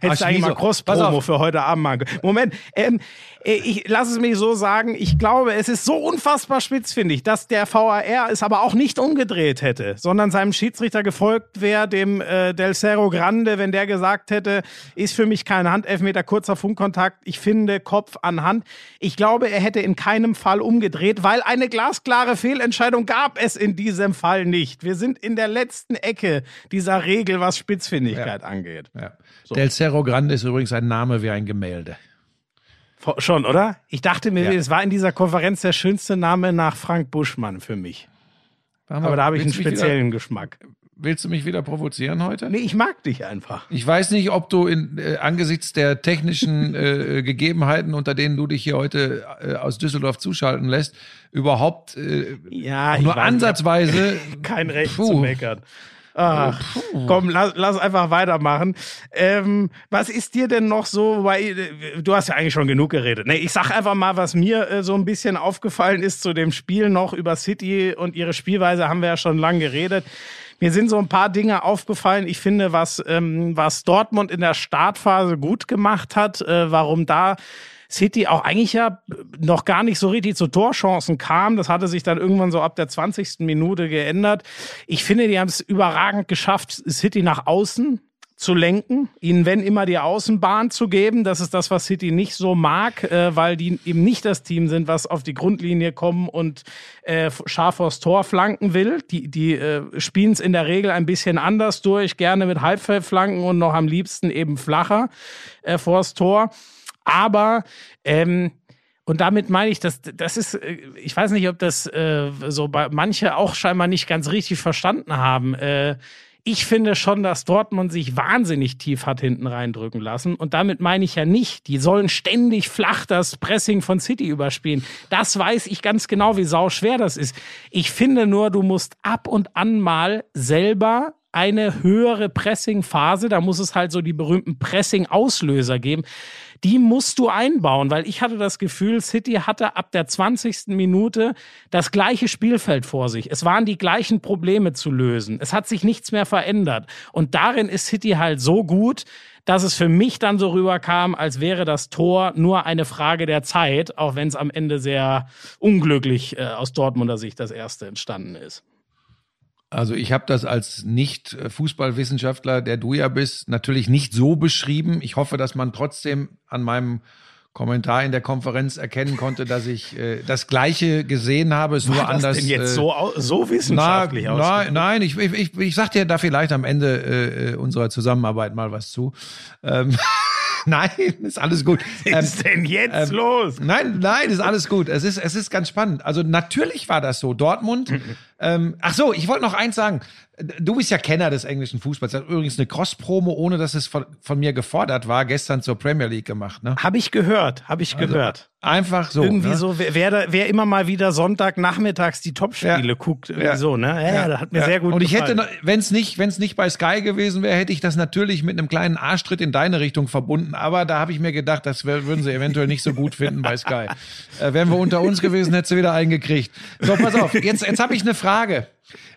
Speaker 2: Hättest du eigentlich mal Cross-Promo für heute Abend machen Moment, ähm, äh, ich lass es mich so sagen, ich glaube, es ist so unfassbar spitzfindig, dass der VAR es aber auch nicht umgedreht hätte, sondern seinem Schiedsrichter gefolgt wäre, dem äh, Del Cerro Grande, wenn der gesagt hätte, ist für mich kein Handelfmeter, kurzer Funkkontakt, ich finde Kopf an Hand. Ich glaube, er hätte in keinem Fall umgedreht, weil eine glasklare Fehlentscheidung gab es in diesem Fall nicht. Wir sind in der letzten Ecke dieser Regel, was Spitzfindigkeit ja. angeht.
Speaker 1: Ja. So. Del Cerro Grande ist übrigens ein Name wie ein Gemälde.
Speaker 2: Schon, oder? Ich dachte mir, es war in dieser Konferenz der schönste Name nach Frank Buschmann für mich. Aber da habe ich einen speziellen wieder, Geschmack.
Speaker 1: Willst du mich wieder provozieren heute?
Speaker 2: Nee, ich mag dich einfach.
Speaker 1: Ich weiß nicht, ob du in, äh, angesichts der technischen äh, Gegebenheiten, unter denen du dich hier heute äh, aus Düsseldorf zuschalten lässt, überhaupt äh,
Speaker 2: ja,
Speaker 1: nur ansatzweise (laughs)
Speaker 2: kein Recht puh, zu meckern. Ach, komm, lass, lass einfach weitermachen. Ähm, was ist dir denn noch so, weil du hast ja eigentlich schon genug geredet. Nee, ich sag einfach mal, was mir äh, so ein bisschen aufgefallen ist zu dem Spiel noch über City und ihre Spielweise haben wir ja schon lange geredet. Mir sind so ein paar Dinge aufgefallen. Ich finde, was, ähm, was Dortmund in der Startphase gut gemacht hat, äh, warum da City auch eigentlich ja noch gar nicht so richtig zu Torchancen kam. Das hatte sich dann irgendwann so ab der 20. Minute geändert. Ich finde, die haben es überragend geschafft, City nach außen zu lenken, ihnen wenn immer die Außenbahn zu geben. Das ist das, was City nicht so mag, äh, weil die eben nicht das Team sind, was auf die Grundlinie kommen und äh, scharf vors Tor flanken will. Die, die äh, spielen es in der Regel ein bisschen anders durch, gerne mit Halbfeldflanken und noch am liebsten eben flacher äh, vors Tor. Aber ähm, und damit meine ich, dass das ist, äh, ich weiß nicht, ob das äh, so bei manche auch scheinbar nicht ganz richtig verstanden haben. Äh, ich finde schon, dass Dortmund sich wahnsinnig tief hat hinten reindrücken lassen. Und damit meine ich ja nicht, die sollen ständig flach das Pressing von City überspielen. Das weiß ich ganz genau, wie sau schwer das ist. Ich finde nur, du musst ab und an mal selber eine höhere Pressing-Phase, da muss es halt so die berühmten Pressing-Auslöser geben die musst du einbauen, weil ich hatte das Gefühl, City hatte ab der 20. Minute das gleiche Spielfeld vor sich. Es waren die gleichen Probleme zu lösen. Es hat sich nichts mehr verändert. Und darin ist City halt so gut, dass es für mich dann so rüberkam, als wäre das Tor nur eine Frage der Zeit, auch wenn es am Ende sehr unglücklich äh, aus Dortmunder Sicht das erste entstanden ist.
Speaker 1: Also ich habe das als Nicht-Fußballwissenschaftler, der du ja bist, natürlich nicht so beschrieben. Ich hoffe, dass man trotzdem an meinem Kommentar in der Konferenz erkennen konnte, dass ich äh, das Gleiche gesehen habe, es War nur das anders.
Speaker 2: Denn jetzt äh, so, so wissenschaftlich
Speaker 1: na, na, Nein, ich, ich, ich, ich sag dir da vielleicht am Ende äh, unserer Zusammenarbeit mal was zu. Ähm, (laughs) nein, ist alles gut.
Speaker 2: Was ist ähm, denn jetzt ähm, los?
Speaker 1: Nein, nein, ist alles gut. Es ist, es ist ganz spannend. Also natürlich war das so. Dortmund. (laughs) Ähm, ach so, ich wollte noch eins sagen. Du bist ja Kenner des englischen Fußballs. Das hat übrigens eine Cross-Promo, ohne dass es von, von, mir gefordert war, gestern zur Premier League gemacht. Ne?
Speaker 2: Habe ich gehört, habe ich also, gehört.
Speaker 1: Einfach so.
Speaker 2: Irgendwie
Speaker 1: ne?
Speaker 2: so, wer, wer immer mal wieder Sonntagnachmittags die Topspiele ja. guckt, irgendwie ja. so, ne? Ja, ja, das hat mir sehr gut
Speaker 1: Und ich
Speaker 2: gefallen.
Speaker 1: hätte, wenn es nicht, wenn es nicht bei Sky gewesen wäre, hätte ich das natürlich mit einem kleinen Arschtritt in deine Richtung verbunden. Aber da habe ich mir gedacht, das würden sie eventuell nicht so gut finden bei Sky. äh, wären wir unter uns gewesen, hätte sie wieder eingekriegt. So, pass auf. Jetzt, jetzt habe ich eine Frage. Frage.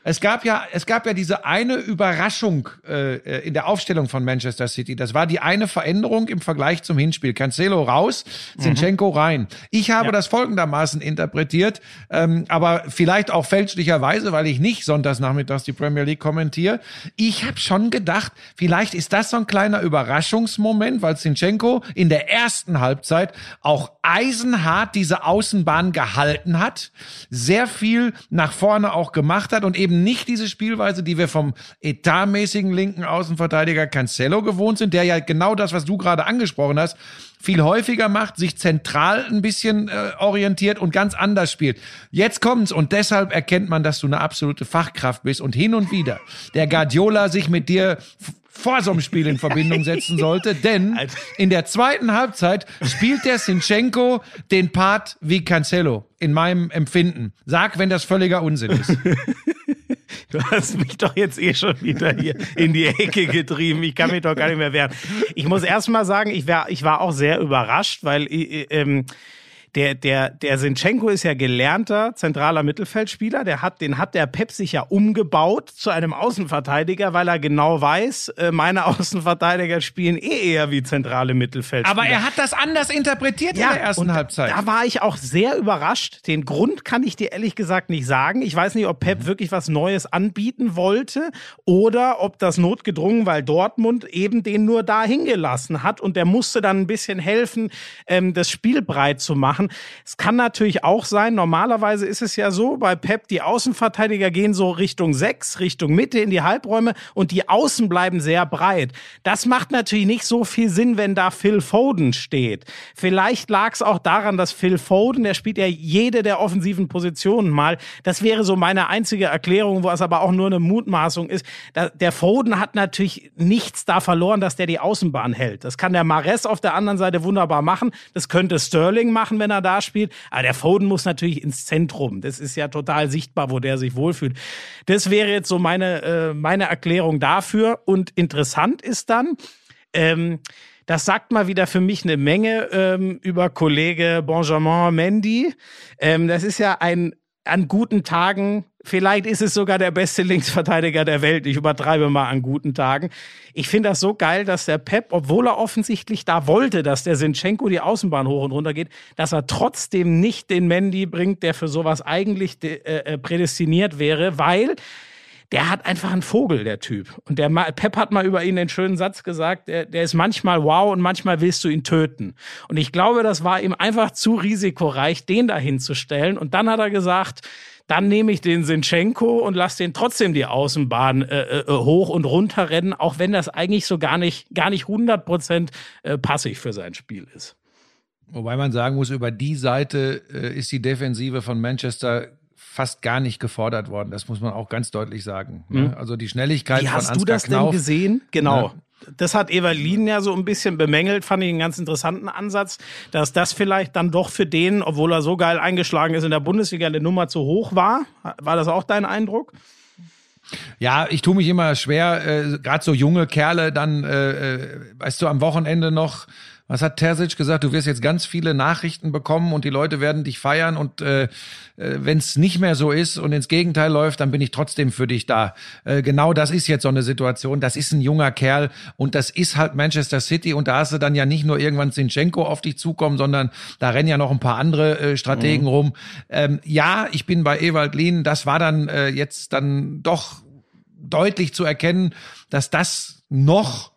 Speaker 1: Es gab ja, es gab ja diese eine Überraschung äh, in der Aufstellung von Manchester City. Das war die eine Veränderung im Vergleich zum Hinspiel. Cancelo raus, Zinchenko rein. Ich habe
Speaker 2: Ja.
Speaker 1: das folgendermaßen interpretiert, ähm, aber vielleicht auch fälschlicherweise, weil ich nicht sonntags nachmittags die Premier League kommentiere. Ich habe schon gedacht, vielleicht ist das so ein kleiner Überraschungsmoment, weil Zinchenko in der ersten Halbzeit auch eisenhart diese Außenbahn gehalten hat, sehr viel nach vorne auch gemacht hat und eben nicht diese Spielweise, die wir vom etatmäßigen linken Außenverteidiger Cancelo gewohnt sind, der ja genau das, was du gerade angesprochen hast, viel häufiger macht, sich zentral ein bisschen äh, orientiert und ganz anders spielt. Jetzt kommt's und deshalb erkennt man, dass du eine absolute Fachkraft bist und hin und wieder der Guardiola sich mit dir vor so einem Spiel in Verbindung (laughs) setzen sollte, denn in der zweiten Halbzeit spielt der Sinchenko den Part wie Cancelo in meinem Empfinden. Sag, wenn das völliger Unsinn ist. (laughs)
Speaker 2: Du hast mich doch jetzt eh schon wieder hier in die Ecke getrieben. Ich kann mich doch gar nicht mehr wehren. Ich muss erst mal sagen, ich war, ich war auch sehr überrascht, weil äh, ähm, der, der, der Sinchenko ist ja gelernter zentraler Mittelfeldspieler. Der hat, den hat der Pep sich ja umgebaut zu einem Außenverteidiger, weil er genau weiß, äh, meine (laughs) Außenverteidiger spielen eh eher wie zentrale Mittelfeldspieler.
Speaker 1: Aber er hat das anders interpretiert in der ersten Halbzeit.
Speaker 2: Da war ich auch sehr überrascht. Den Grund kann ich dir ehrlich gesagt nicht sagen. Ich weiß nicht, ob
Speaker 1: Mhm.
Speaker 2: Pep wirklich was Neues anbieten wollte oder ob das notgedrungen, weil Dortmund eben den nur da hingelassen hat und der musste dann ein bisschen helfen, ähm, das Spiel breit zu machen. Es kann natürlich auch sein, normalerweise ist es ja so, bei Pep, die Außenverteidiger gehen so Richtung sechs, Richtung Mitte in die Halbräume und die Außen bleiben sehr breit. Das macht natürlich nicht so viel Sinn, wenn da Phil Foden steht. Vielleicht lag es auch daran, dass Phil Foden, der spielt ja jede der offensiven Positionen mal. Das wäre so meine einzige Erklärung, wo es aber auch nur eine Mutmaßung ist. Der Foden hat natürlich nichts da verloren, dass der die Außenbahn hält. Das kann der Mares auf der anderen Seite wunderbar machen. Das könnte Sterling machen, wenn er da spielt. Aber der Foden muss natürlich ins Zentrum. Das ist ja total sichtbar, wo der sich wohlfühlt. Das wäre jetzt so meine, äh, meine Erklärung dafür. Und interessant ist dann, ähm, das sagt mal wieder für mich eine Menge ähm, über Kollege Benjamin Mendy. Ähm, das ist ja ein an guten Tagen, vielleicht ist es sogar der beste Linksverteidiger der Welt. Ich übertreibe mal an guten Tagen. Ich finde das so geil, dass der Pep, obwohl er offensichtlich da wollte, dass der Sinchenko die Außenbahn hoch und runter geht, dass er trotzdem nicht den Mendy bringt, der für sowas eigentlich äh, äh, prädestiniert wäre, weil der hat einfach einen Vogel, der Typ. Und der Pep hat mal über ihn den schönen Satz gesagt, der, der ist manchmal wow und manchmal willst du ihn töten. Und ich glaube, das war ihm einfach zu risikoreich, den da hinzustellen. Und dann hat er gesagt, dann nehme ich den Sinchenko und lass den trotzdem die Außenbahn äh, äh, hoch und runter rennen, auch wenn das eigentlich so gar nicht, gar nicht 100 Prozent äh, passig für sein Spiel ist.
Speaker 1: Wobei man sagen muss, über die Seite äh, ist die Defensive von Manchester fast gar nicht gefordert worden. Das muss man auch ganz deutlich sagen. Ne? Also die Schnelligkeit
Speaker 2: Wie
Speaker 1: von
Speaker 2: hast du
Speaker 1: Ansgar
Speaker 2: das
Speaker 1: Knauf,
Speaker 2: denn gesehen? Genau.
Speaker 1: Ja.
Speaker 2: Das hat Evalin ja so ein bisschen bemängelt, fand ich einen ganz interessanten Ansatz, dass das vielleicht dann doch für den, obwohl er so geil eingeschlagen ist in der Bundesliga, eine Nummer zu hoch war. War das auch dein Eindruck?
Speaker 1: Ja, ich tue mich immer schwer, äh, gerade so junge Kerle dann, äh, äh, weißt du, am Wochenende noch, was hat Terzic gesagt, du wirst jetzt ganz viele Nachrichten bekommen und die Leute werden dich feiern und äh, äh, wenn es nicht mehr so ist und ins Gegenteil läuft, dann bin ich trotzdem für dich da. Äh, genau das ist jetzt so eine Situation, das ist ein junger Kerl und das ist halt Manchester City und da hast du dann ja nicht nur irgendwann Zinchenko auf dich zukommen, sondern da rennen ja noch ein paar andere äh, Strategen rum. Ähm, ja, ich bin bei Ewald Lien, das war dann äh, jetzt dann doch deutlich zu erkennen, dass das noch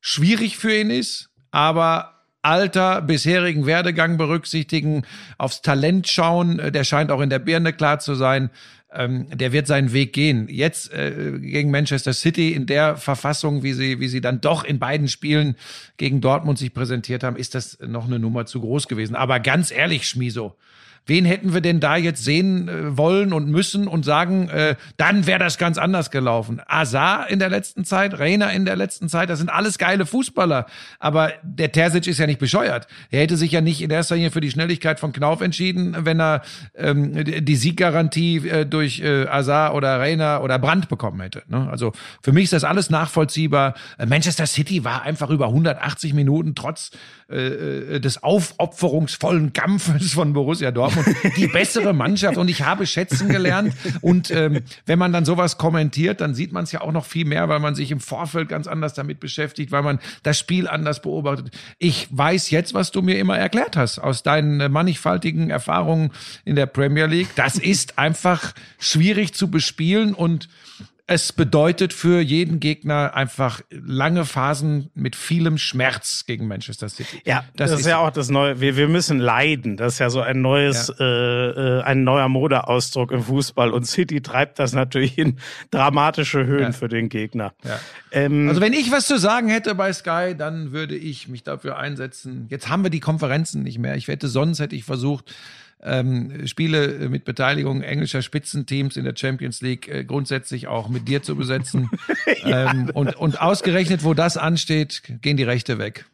Speaker 1: schwierig für ihn ist, aber Alter, bisherigen Werdegang berücksichtigen, aufs Talent schauen, äh, der scheint auch in der Birne klar zu sein. Ähm, der wird seinen Weg gehen. Jetzt äh, gegen Manchester City in der Verfassung, wie sie, wie sie dann doch in beiden Spielen gegen Dortmund sich präsentiert haben, ist das noch eine Nummer zu groß gewesen. Aber ganz ehrlich, Schmiso, Wen hätten wir denn da jetzt sehen äh, wollen und müssen und sagen, äh, dann wäre das ganz anders gelaufen? Azar in der letzten Zeit, Reina in der letzten Zeit, das sind alles geile Fußballer. Aber der Terzic ist ja nicht bescheuert. Er hätte sich ja nicht in erster Linie für die Schnelligkeit von Knauf entschieden, wenn er ähm, die Sieggarantie äh, durch äh, Azar oder Reina oder Brandt bekommen hätte. Ne? Also für mich ist das alles nachvollziehbar. Äh, Manchester City war einfach über 180 Minuten trotz äh, äh, des aufopferungsvollen Kampfes von Borussia Dortmund die bessere Mannschaft und ich habe schätzen gelernt. Und ähm, wenn man dann sowas kommentiert, dann sieht man es ja auch noch viel mehr, weil man sich im Vorfeld ganz anders damit beschäftigt, weil man das Spiel anders beobachtet. Ich weiß jetzt, was du mir immer erklärt hast aus deinen mannigfaltigen Erfahrungen in der Premier League. Das ist einfach schwierig zu bespielen und es bedeutet für jeden Gegner einfach lange Phasen mit vielem Schmerz gegen Manchester City.
Speaker 2: Ja, das, das ist, ja auch das neue. Wir, wir müssen leiden. Das ist ja so ein neues, ja. äh, äh ein neuer Modeausdruck im Fußball. Und City treibt das natürlich in dramatische Höhen ja. für den Gegner.
Speaker 1: Ja. Ähm, also wenn ich was zu sagen hätte bei Sky, dann würde ich mich dafür einsetzen. Jetzt haben wir die Konferenzen nicht mehr. Ich hätte sonst hätte ich versucht ähm, Spiele mit Beteiligung englischer Spitzenteams in der Champions League äh, grundsätzlich auch mit dir zu besetzen. (laughs) ja. ähm, und, und ausgerechnet, wo das ansteht, gehen die Rechte weg.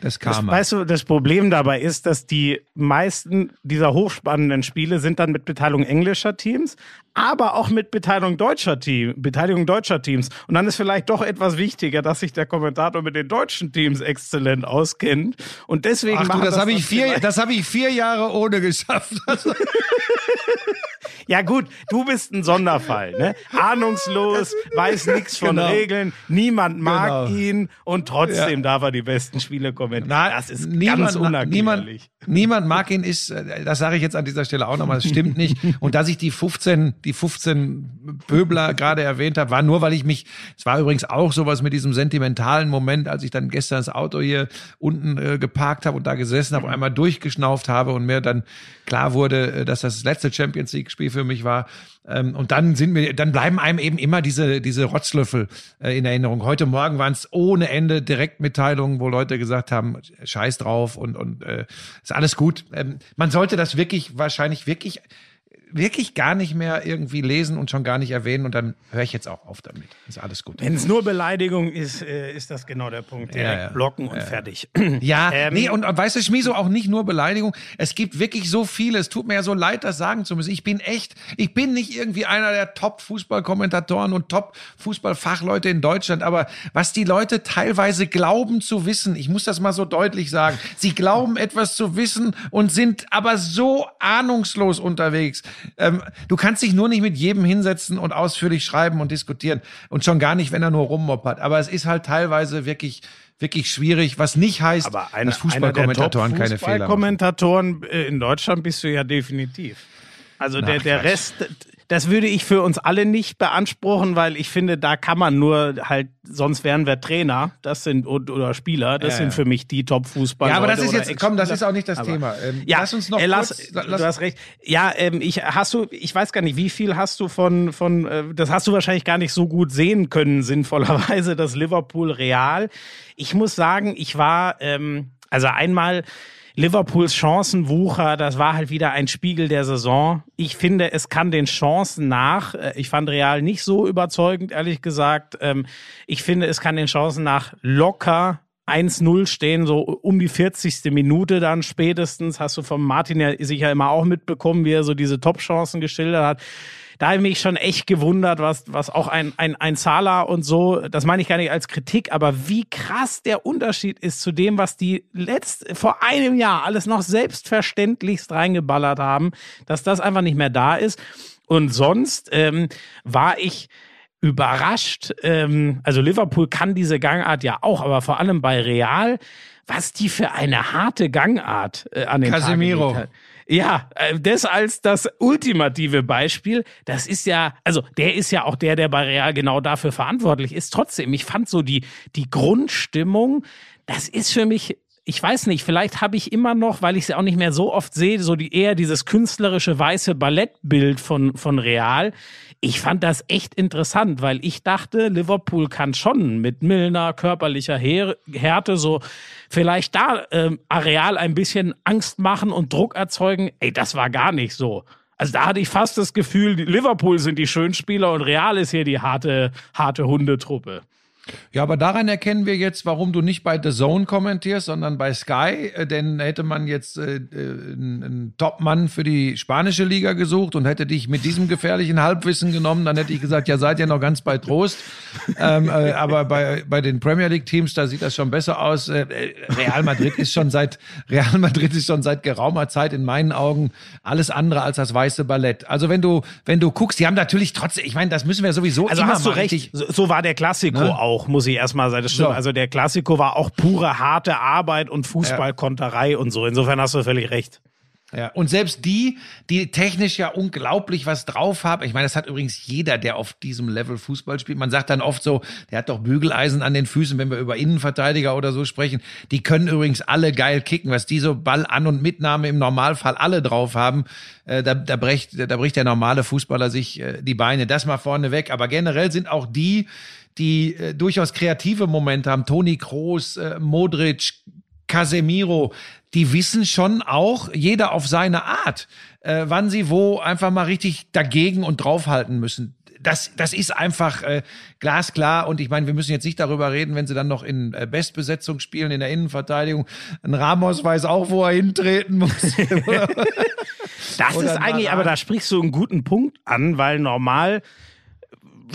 Speaker 1: Das Karma.
Speaker 2: weißt du, das Problem dabei ist, dass die meisten dieser hochspannenden Spiele sind dann mit Beteiligung englischer Teams, aber auch mit Beteiligung deutscher Team, Beteiligung deutscher Teams. Und dann ist vielleicht doch etwas wichtiger, dass sich der Kommentator mit den deutschen Teams exzellent auskennt. Und deswegen
Speaker 1: Ach du, das, das habe ich vier, das habe ich vier Jahre ohne geschafft. (laughs)
Speaker 2: Ja gut, du bist ein Sonderfall, ne? Ahnungslos, weiß nichts von genau. Regeln, niemand mag genau. ihn und trotzdem ja. darf er die besten Spiele kommentieren.
Speaker 1: das ist niemand, ganz unerklärlich. Niemand, niemand mag ihn, ist, äh, das sage ich jetzt an dieser Stelle auch nochmal, das stimmt nicht. (laughs) Und dass ich die 15, die 15 Pöbler gerade erwähnt habe, war nur, weil ich mich, es war übrigens auch sowas mit diesem sentimentalen Moment, als ich dann gestern das Auto hier unten äh, geparkt habe und da gesessen habe, einmal durchgeschnauft habe und mir dann klar wurde, äh, dass das letzte Champions League Spiel für mich war. Ähm, und dann sind wir, dann bleiben einem eben immer diese, diese Rotzlöffel äh, in Erinnerung. Heute Morgen waren es ohne Ende Direktmitteilungen, wo Leute gesagt haben, scheiß drauf und, und äh, ist alles gut. Ähm, man sollte das wirklich, wahrscheinlich wirklich wirklich gar nicht mehr irgendwie lesen und schon gar nicht erwähnen und dann höre ich jetzt auch auf damit. Ist alles gut.
Speaker 2: Wenn es nur Beleidigung ist, äh, ist das genau der Punkt. Direkt ja, ja. blocken und ja. fertig. (clears throat)
Speaker 1: Ja, ähm, nee, und, und weißt du, Schmiso, auch nicht nur Beleidigung. Es gibt wirklich so viele. Es tut mir ja so leid, das sagen zu müssen. Ich bin echt, ich bin nicht irgendwie einer der Top-Fußballkommentatoren und Top-Fußballfachleute in Deutschland, aber was die Leute teilweise glauben zu wissen, ich muss das mal so deutlich sagen, sie glauben etwas zu wissen und sind aber so ahnungslos unterwegs. Ähm, du kannst dich nur nicht mit jedem hinsetzen und ausführlich schreiben und diskutieren. Und schon gar nicht, wenn er nur rummoppert. Aber es ist halt teilweise wirklich wirklich schwierig, was nicht heißt,
Speaker 2: Aber eine, dass Fußballkommentatoren keine Fehler machen. Fußballkommentatoren äh, in Deutschland bist du ja definitiv. Also Na, der, der Rest, das würde ich für uns alle nicht beanspruchen, weil ich finde, da kann man nur halt, sonst wären wir Trainer, das sind oder Spieler, das ja, sind für mich die Top-Fußballer.
Speaker 1: Ja, aber das ist jetzt, komm, das ist auch nicht das aber, Thema. Ähm,
Speaker 2: ja, lass uns noch äh, lass, kurz, lass, du hast recht. Ja, ähm, ich hast du, ich weiß gar nicht, wie viel hast du von von, äh, das hast du wahrscheinlich gar nicht so gut sehen können (laughs) sinnvollerweise, das Liverpool Real. Ich muss sagen, ich war, ähm, also einmal Liverpools Chancenwucher, das war halt wieder ein Spiegel der Saison. Ich finde, es kann den Chancen nach. Äh, ich fand Real nicht so überzeugend, ehrlich gesagt. Ähm, ich finde, es kann den Chancen nach locker 1-0 stehen, so um die 40. Minute dann spätestens. Hast du von Martin ja sicher immer auch mitbekommen, wie er so diese Top-Chancen geschildert hat da habe ich mich schon echt gewundert, was, was auch ein, ein, ein Zahler und so, das meine ich gar nicht als Kritik, aber wie krass der Unterschied ist zu dem, was die letzt, vor einem Jahr alles noch selbstverständlichst reingeballert haben, dass das einfach nicht mehr da ist. Und sonst ähm, war ich überrascht. Ähm, also Liverpool kann diese Gangart ja auch, aber vor allem bei Real, was die für eine harte Gangart äh, an den
Speaker 1: Casemiro.
Speaker 2: Tag ja, äh, das als das ultimative Beispiel. Das ist ja, also der ist ja auch der, der bei Real genau dafür verantwortlich ist. Trotzdem, ich fand so die, die Grundstimmung, das ist für mich ich weiß nicht, vielleicht habe ich immer noch, weil ich sie auch nicht mehr so oft sehe, so die eher dieses künstlerische weiße Ballettbild von, von Real. Ich fand das echt interessant, weil ich dachte, Liverpool kann schon mit Milner körperlicher Härte so vielleicht da äh, Areal ein bisschen Angst machen und Druck erzeugen. Ey, das war gar nicht so. Also da hatte ich fast das Gefühl, Liverpool sind die Schönspieler und Real ist hier die harte, harte Hundetruppe.
Speaker 1: Ja, aber daran erkennen wir jetzt, warum du nicht bei The Zone kommentierst, sondern bei Sky. Äh, denn hätte man jetzt äh, äh einen, Top-Mann für die spanische Liga gesucht und hätte dich mit diesem gefährlichen Halbwissen genommen, dann hätte ich gesagt, ja, seid ihr noch ganz bei Trost. ähm, äh, aber bei, bei den Premier League-Teams, da sieht das schon besser aus. Äh, Real Madrid ist schon seit (laughs) Real Madrid ist schon seit geraumer Zeit in meinen Augen alles andere als das weiße Ballett. Also wenn du wenn du guckst, die haben natürlich trotzdem, ich meine, das müssen wir sowieso
Speaker 2: also hast du recht. So, so war der Klassiko ne? auch, muss ich erstmal sagen. Das stimmt. So. Also der Klassiko war auch pure harte Arbeit und Fußballkonterei ja. und so. Insofern hast du völlig recht.
Speaker 1: Ja, und selbst die, die technisch ja unglaublich was drauf haben. Ich meine, das hat übrigens jeder, der auf diesem Level Fußball spielt. Man sagt dann oft so, der hat doch Bügeleisen an den Füßen, wenn wir über Innenverteidiger oder so sprechen. Die können übrigens alle geil kicken, was die so Ball an und Mitnahme im Normalfall alle drauf haben. Äh, da, da, bricht, da bricht der normale Fußballer sich äh, die Beine. Das mal vorne weg. Aber generell sind auch die, die äh, durchaus kreative Momente haben. Toni Kroos, äh, Modric, Casemiro, die wissen schon auch, jeder auf seine Art, äh, wann sie wo einfach mal richtig dagegen und draufhalten müssen. Das, das ist einfach äh, glasklar. Und ich meine, wir müssen jetzt nicht darüber reden, wenn sie dann noch in äh, Bestbesetzung spielen, in der Innenverteidigung. Ein Ramos weiß auch, wo er hintreten muss. (laughs) (laughs)
Speaker 2: das ist eigentlich, aber da sprichst du einen guten Punkt an, weil normal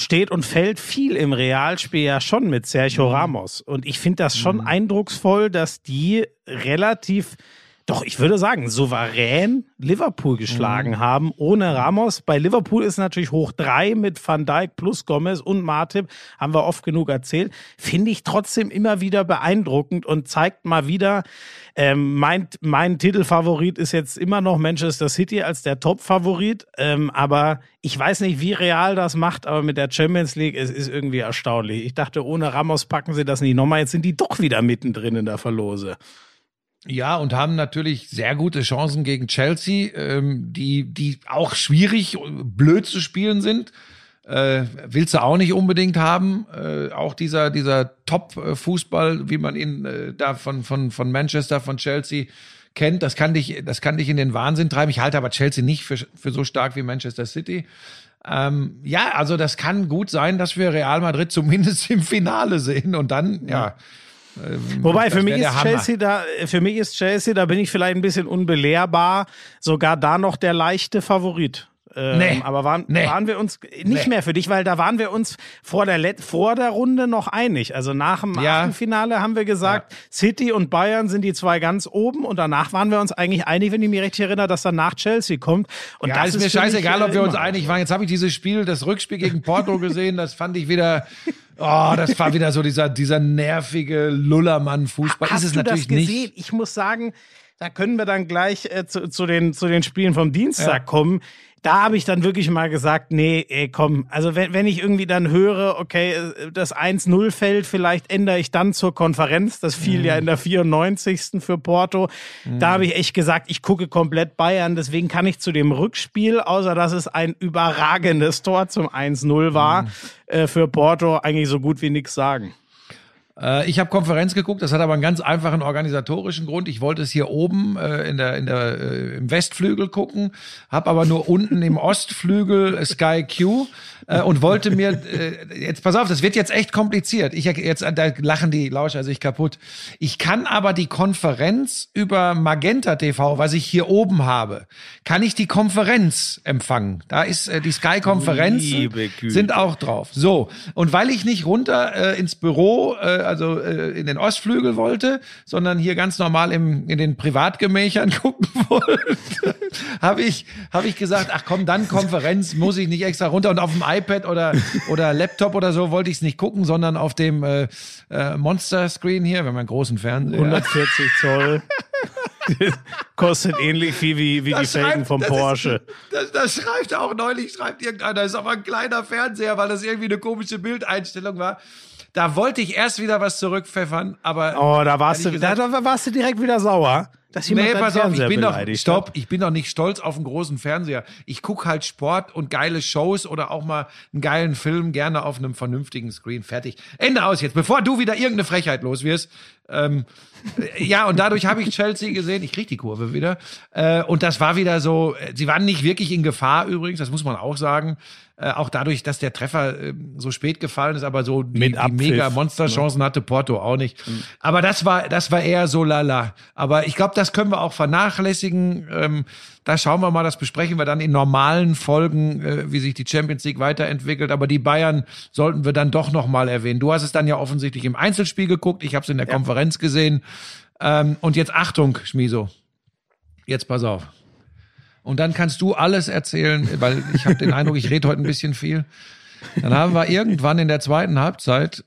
Speaker 2: steht und fällt viel im Realspiel ja schon mit Sergio mhm. Ramos. Und ich finde das schon mhm. eindrucksvoll, dass die relativ doch, ich würde sagen, souverän Liverpool geschlagen mhm. haben, ohne Ramos. Bei Liverpool ist natürlich hoch drei mit Van Dijk plus Gomez und Martip, haben wir oft genug erzählt. Finde ich trotzdem immer wieder beeindruckend und zeigt mal wieder, ähm, mein, mein Titelfavorit ist jetzt immer noch Manchester City als der Top-Favorit. Ähm, aber ich weiß nicht, wie real das macht, aber mit der Champions League, es ist irgendwie erstaunlich. Ich dachte, ohne Ramos packen sie das nicht nochmal. Jetzt sind die doch wieder mittendrin in der Verlose.
Speaker 1: Ja, und haben natürlich sehr gute Chancen gegen Chelsea, ähm, die, die auch schwierig, blöd zu spielen sind. Äh, willst du auch nicht unbedingt haben. Äh, auch dieser, dieser Top-Fußball, wie man ihn äh, da von, von, von Manchester, von Chelsea kennt, das kann dich, das kann dich in den Wahnsinn treiben. Ich halte aber Chelsea nicht für, für so stark wie Manchester City. Ähm, ja, also das kann gut sein, dass wir Real Madrid zumindest im Finale sehen und dann, ja.
Speaker 2: Ähm, Wobei für mich ist Chelsea da, für mich ist Chelsea, da bin ich vielleicht ein bisschen unbelehrbar, sogar da noch der leichte Favorit. Ähm, nee, aber waren, nee, waren wir uns nicht nee. mehr für dich, weil da waren wir uns vor der, Let vor der Runde noch einig. Also nach dem ja. Achtelfinale haben wir gesagt, ja. City und Bayern sind die zwei ganz oben und danach waren wir uns eigentlich einig, wenn ich mich richtig erinnere, dass dann nach Chelsea kommt. Und
Speaker 1: ja, das ist mir scheißegal, ob wir uns einig waren. Jetzt habe ich dieses Spiel, das Rückspiel gegen Porto (laughs) gesehen, das fand ich wieder Oh, das war wieder so dieser, dieser nervige Lullermann-Fußball.
Speaker 2: Ist es du natürlich das gesehen? Nicht. Ich muss sagen, da können wir dann gleich äh, zu, zu, den, zu den Spielen vom Dienstag ja. kommen da habe ich dann wirklich mal gesagt, nee, ey, komm, also wenn, wenn ich irgendwie dann höre, okay, das 1-0 fällt, vielleicht ändere ich dann zur Konferenz, das fiel mhm. ja in der 94. für Porto, mhm. da habe ich echt gesagt, ich gucke komplett Bayern, deswegen kann ich zu dem Rückspiel, außer dass es ein überragendes Tor zum 1-0 war, mhm. äh, für Porto eigentlich so gut wie nichts sagen.
Speaker 1: Äh, ich habe Konferenz geguckt, das hat aber einen ganz einfachen organisatorischen Grund. Ich wollte es hier oben äh, in der, in der, äh, im Westflügel gucken, habe aber nur unten im Ostflügel Sky Q äh, und wollte mir, äh, jetzt pass auf, das wird jetzt echt kompliziert. Ich jetzt, da lachen die Lauscher sich kaputt. Ich kann aber die Konferenz über Magenta TV, was ich hier oben habe, kann ich die Konferenz empfangen. Da ist äh, die Sky-Konferenzen sind auch drauf. So, und weil ich nicht runter äh, ins Büro, äh, also äh, in den Ostflügel wollte, sondern hier ganz normal im, in den Privatgemächern (laughs) gucken wollte, habe ich, hab ich gesagt, ach komm, dann Konferenz, muss ich nicht extra runter. Und auf dem iPad oder, oder Laptop oder so wollte ich es nicht gucken, sondern auf dem äh, äh, Monster-Screen hier, wenn man einen großen Fernseher
Speaker 2: 140 Zoll. Kostet ähnlich viel wie, wie die Felgen vom Porsche.
Speaker 1: Ist, das, das, schreibt auch neulich, schreibt irgendeiner, ist aber ein kleiner Fernseher, weil das irgendwie eine komische Bildeinstellung war. Da wollte ich erst wieder was zurückpfeffern, aber.
Speaker 2: Oh, da warst du, gesagt, da, da warst du direkt wieder sauer. Dass jemand
Speaker 1: Nee, pass auf, ich bin doch, stopp, ich bin doch nicht stolz auf einen großen Fernseher. Ich gucke halt Sport und geile Shows oder auch mal einen geilen Film gerne auf einem vernünftigen Screen. Fertig. Ende aus jetzt, bevor du wieder irgendeine Frechheit los wirst. Ähm, äh, ja, und dadurch habe ich Chelsea gesehen. Ich krieg die Kurve wieder. Äh, und das war wieder so, äh, sie waren nicht wirklich in Gefahr übrigens, das muss man auch sagen. Äh, auch dadurch, dass der Treffer äh, so spät gefallen ist, aber so die,
Speaker 2: Mit
Speaker 1: die mega Monsterchancen hatte Porto auch nicht. Aber das war, das war eher so lala. Aber ich glaube, das können wir auch vernachlässigen. Ähm, da schauen wir mal, das besprechen wir dann in normalen Folgen, äh, wie sich die Champions League weiterentwickelt. Aber die Bayern sollten wir dann doch noch mal erwähnen. Du hast es dann ja offensichtlich im Einzelspiel geguckt. Ich habe es in der Konferenz gesehen. Ähm, und jetzt Achtung, Schmiso. Jetzt pass auf. Und dann kannst du alles erzählen, weil ich habe den Eindruck, ich rede heute ein bisschen viel. Dann haben wir irgendwann in der zweiten Halbzeit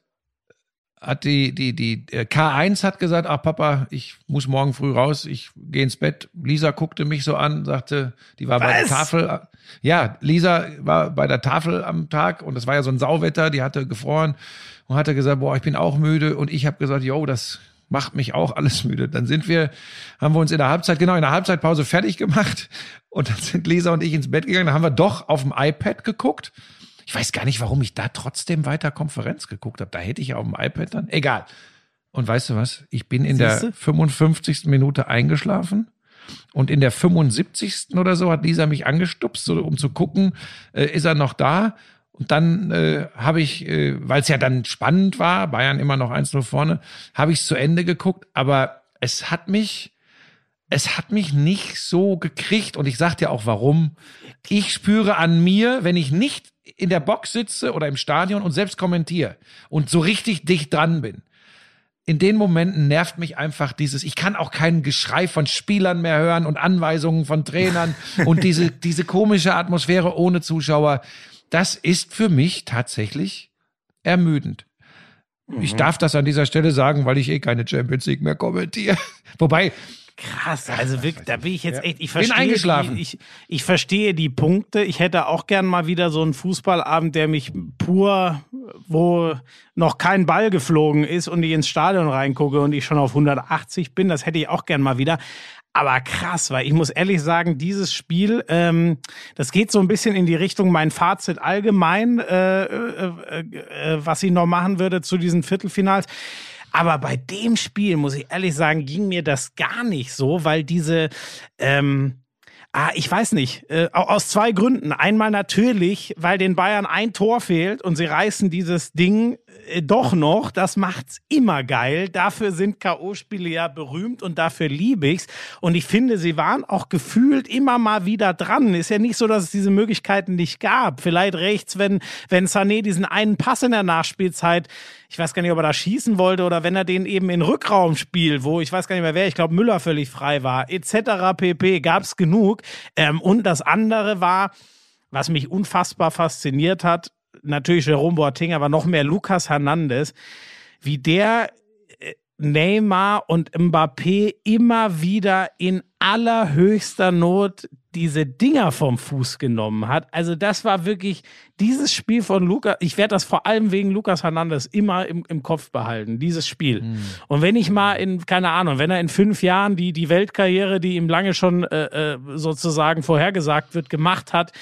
Speaker 1: hat die die die äh, K1 hat gesagt, ach Papa, ich muss morgen früh raus, ich gehe ins Bett. Lisa guckte mich so an, sagte, die war bei der
Speaker 2: Was?
Speaker 1: Tafel. Ja, Lisa war bei der Tafel am Tag und es war ja so ein Sauwetter, die hatte gefroren und hatte gesagt, boah, ich bin auch müde und ich habe gesagt, yo, das macht mich auch alles (laughs) müde. Dann sind wir, haben wir uns in der Halbzeit, genau in der Halbzeitpause fertig gemacht und dann sind Lisa und ich ins Bett gegangen. Dann haben wir doch auf dem iPad geguckt. Ich weiß gar nicht, warum ich da trotzdem weiter Konferenz geguckt habe. Da hätte ich ja auf dem iPad dann. Egal. Und weißt du was? Ich bin in
Speaker 2: Siehste?
Speaker 1: der 55. Minute eingeschlafen. Und in der 75. oder so hat Lisa mich angestupst, so, um zu gucken, äh, ist er noch da? Und dann äh, habe ich, äh, weil es ja dann spannend war, Bayern immer noch 1-0 vorne, habe ich es zu Ende geguckt. Aber es hat mich, es hat mich nicht so gekriegt. Und ich sag dir auch warum. Ich spüre an mir, wenn ich nicht in der Box sitze oder im Stadion und selbst kommentiere und so richtig dicht dran bin, in den Momenten nervt mich einfach dieses, ich kann auch kein Geschrei von Spielern mehr hören und Anweisungen von Trainern (laughs) und diese, diese komische Atmosphäre ohne Zuschauer. Das ist für mich tatsächlich ermüdend. Ich darf das an dieser Stelle sagen, weil ich eh keine Champions League mehr kommentiere. (laughs) Wobei,
Speaker 2: Krass, also wirklich, da bin ich jetzt echt, ich
Speaker 1: Bin
Speaker 2: verstehe,
Speaker 1: eingeschlafen.
Speaker 2: Die, ich, ich verstehe die Punkte. Ich hätte auch gern mal wieder so einen Fußballabend, der mich pur, wo noch kein Ball geflogen ist und ich ins Stadion reingucke und ich schon auf 180 bin. Das hätte ich auch gern mal wieder. Aber krass, weil ich muss ehrlich sagen, dieses Spiel, ähm, das geht so ein bisschen in die Richtung mein Fazit allgemein, äh, äh, äh, was ich noch machen würde zu diesen Viertelfinals. Aber bei dem Spiel, muss ich ehrlich sagen, ging mir das gar nicht so, weil diese, ähm, Ah, ich weiß nicht. Äh, au- aus zwei Gründen. Einmal natürlich, weil den Bayern ein Tor fehlt und sie reißen dieses Ding äh, doch noch. Das macht's immer geil. Dafür sind K.O.-Spiele ja berühmt und dafür liebe ich's. Und ich finde, sie waren auch gefühlt immer mal wieder dran. Ist ja nicht so, dass es diese Möglichkeiten nicht gab. Vielleicht rechts, wenn, wenn Sané diesen einen Pass in der Nachspielzeit ich weiß gar nicht, ob er da schießen wollte oder wenn er den eben in Rückraum spielt, wo ich weiß gar nicht mehr wer, ich glaube Müller völlig frei war, etc. pp. gab's genug. Ähm, und das andere war, was mich unfassbar fasziniert hat, natürlich Jerome Boateng, aber noch mehr Lukas Hernandez, wie der Neymar und Mbappé immer wieder in allerhöchster Not diese Dinger vom Fuß genommen hat. Also das war wirklich dieses Spiel von Lukas. Ich werde das vor allem wegen Lukas Hernandez immer im, im Kopf behalten, dieses Spiel. Und wenn ich mal in, keine Ahnung, wenn er in fünf Jahren die, die Weltkarriere, die ihm lange schon äh, äh, sozusagen vorhergesagt wird, gemacht hat,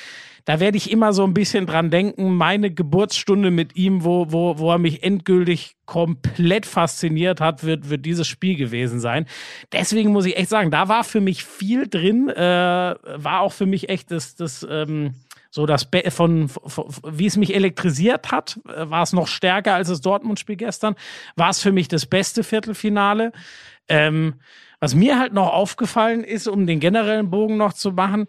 Speaker 2: da werde ich immer so ein bisschen dran denken, meine Geburtsstunde mit ihm, wo, wo, wo er mich endgültig komplett fasziniert hat, wird, wird dieses Spiel gewesen sein. Deswegen muss ich echt sagen, da war für mich viel drin, äh, war auch für mich echt das, das ähm, so das Be von, von wie es mich elektrisiert hat, äh, war es noch stärker als das Dortmund-Spiel gestern, war es für mich das beste Viertelfinale. Ähm, was mir halt noch aufgefallen ist, um den generellen Bogen noch zu machen,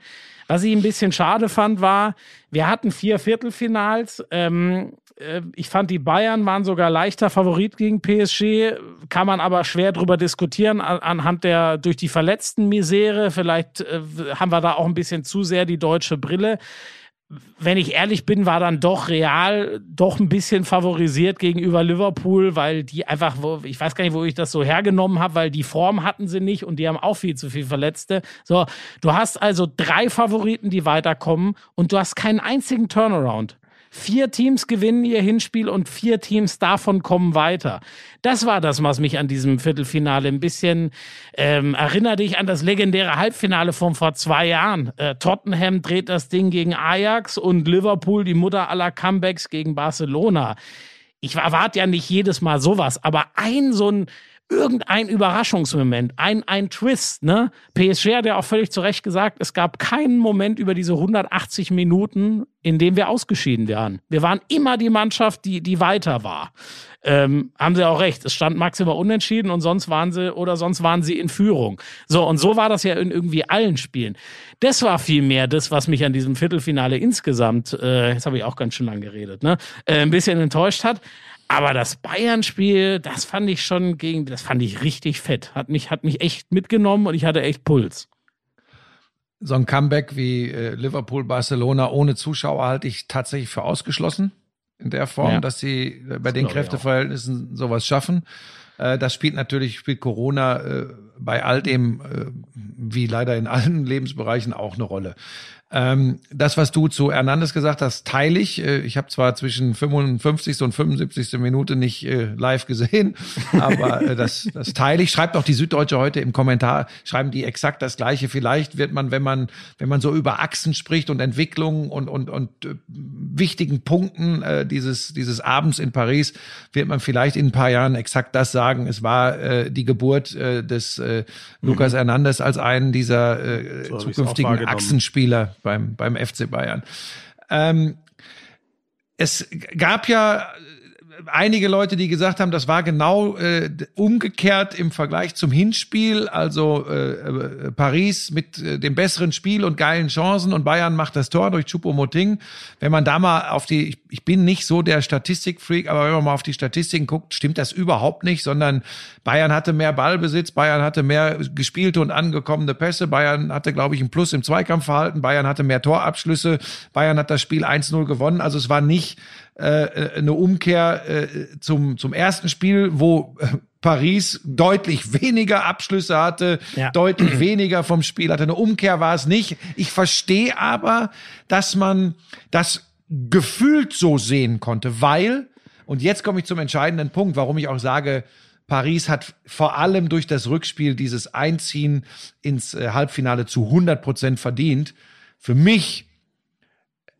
Speaker 2: was ich ein bisschen schade fand, war, wir hatten vier Viertelfinals. Ähm, äh, ich fand, die Bayern waren sogar leichter Favorit gegen PSG, kann man aber schwer drüber diskutieren an, anhand der durch die verletzten Misere. Vielleicht äh, haben wir da auch ein bisschen zu sehr die deutsche Brille wenn ich ehrlich bin, war dann doch Real doch ein bisschen favorisiert gegenüber Liverpool, weil die einfach, ich weiß gar nicht, wo ich das so hergenommen habe, weil die Form hatten sie nicht und die haben auch viel zu viel Verletzte. So, du hast also drei Favoriten, die weiterkommen und du hast keinen einzigen Turnaround. Vier Teams gewinnen ihr Hinspiel und vier Teams davon kommen weiter. Das war das, was mich an diesem Viertelfinale ein bisschen ähm, erinnert dich an das legendäre Halbfinale von vor zwei Jahren. Äh, Tottenham dreht das Ding gegen Ajax und Liverpool die Mutter aller Comebacks gegen Barcelona. Ich erwarte ja nicht jedes Mal sowas, aber ein so ein irgendein Überraschungsmoment, ein, ein Twist, ne? PSG hat ja auch völlig zu Recht gesagt, es gab keinen Moment über diese 180 Minuten, in dem wir ausgeschieden waren. Wir waren immer die Mannschaft, die, die weiter war. Ähm, haben sie auch recht. Es stand maximal unentschieden und sonst waren sie oder sonst waren sie in Führung. So, und so war das ja in irgendwie allen Spielen. Das war vielmehr das, was mich an diesem Viertelfinale insgesamt, äh, jetzt habe ich auch ganz schön lang geredet, ne, äh, ein bisschen enttäuscht hat. Aber das Bayern-Spiel, das fand ich schon gegen, das fand ich richtig fett. Hat mich, hat mich echt mitgenommen und ich hatte echt Puls.
Speaker 1: So ein Comeback wie äh, Liverpool, Barcelona ohne Zuschauer halte ich tatsächlich für ausgeschlossen. In der Form, ja. dass sie äh, bei das den Kräfteverhältnissen sowas schaffen. Äh, das spielt natürlich, spielt Corona äh, bei all dem, äh, wie leider in allen (laughs) Lebensbereichen auch eine Rolle. Ähm, das, was du zu Hernandez gesagt hast, teile ich. Äh, ich habe zwar zwischen 55. und 75. Minute nicht äh, live gesehen, (laughs) aber äh, das, das teile ich. Schreibt auch die Süddeutsche heute im Kommentar, schreiben die exakt das Gleiche. Vielleicht wird man, wenn man, wenn man so über Achsen spricht und Entwicklungen und, und, und äh, wichtigen Punkten äh, dieses, dieses Abends in Paris, wird man vielleicht in ein paar Jahren exakt das sagen. Es war äh, die Geburt des Lukas mhm. Hernandez als einen dieser zukünftigen Achsenspieler beim, beim FC Bayern. Ähm, es gab ja einige Leute, die gesagt haben, das war genau äh, umgekehrt im Vergleich zum Hinspiel. Also äh, äh, Paris mit äh, dem besseren Spiel und geilen Chancen und Bayern macht das Tor durch Choupo-Moting. Wenn man da mal auf die, ich, ich bin nicht so der Statistikfreak, aber wenn man mal auf die Statistiken guckt, stimmt das überhaupt nicht, sondern Bayern hatte mehr Ballbesitz, Bayern hatte mehr gespielte und angekommene Pässe, Bayern hatte, glaube ich, ein Plus im Zweikampfverhalten, Bayern hatte mehr Torabschlüsse, Bayern hat das Spiel 1-0 gewonnen. Also es war nicht äh, eine Umkehr äh, zum, zum ersten Spiel, wo äh, Paris deutlich weniger Abschlüsse hatte, ja. deutlich (clears throat) weniger vom Spiel hatte. Eine Umkehr war es nicht. Ich verstehe aber, dass man das gefühlt so sehen konnte, weil, und jetzt komme ich zum entscheidenden Punkt, warum ich auch sage, Paris hat vor allem durch das Rückspiel dieses Einziehen ins äh, Halbfinale zu 100 Prozent verdient. Für mich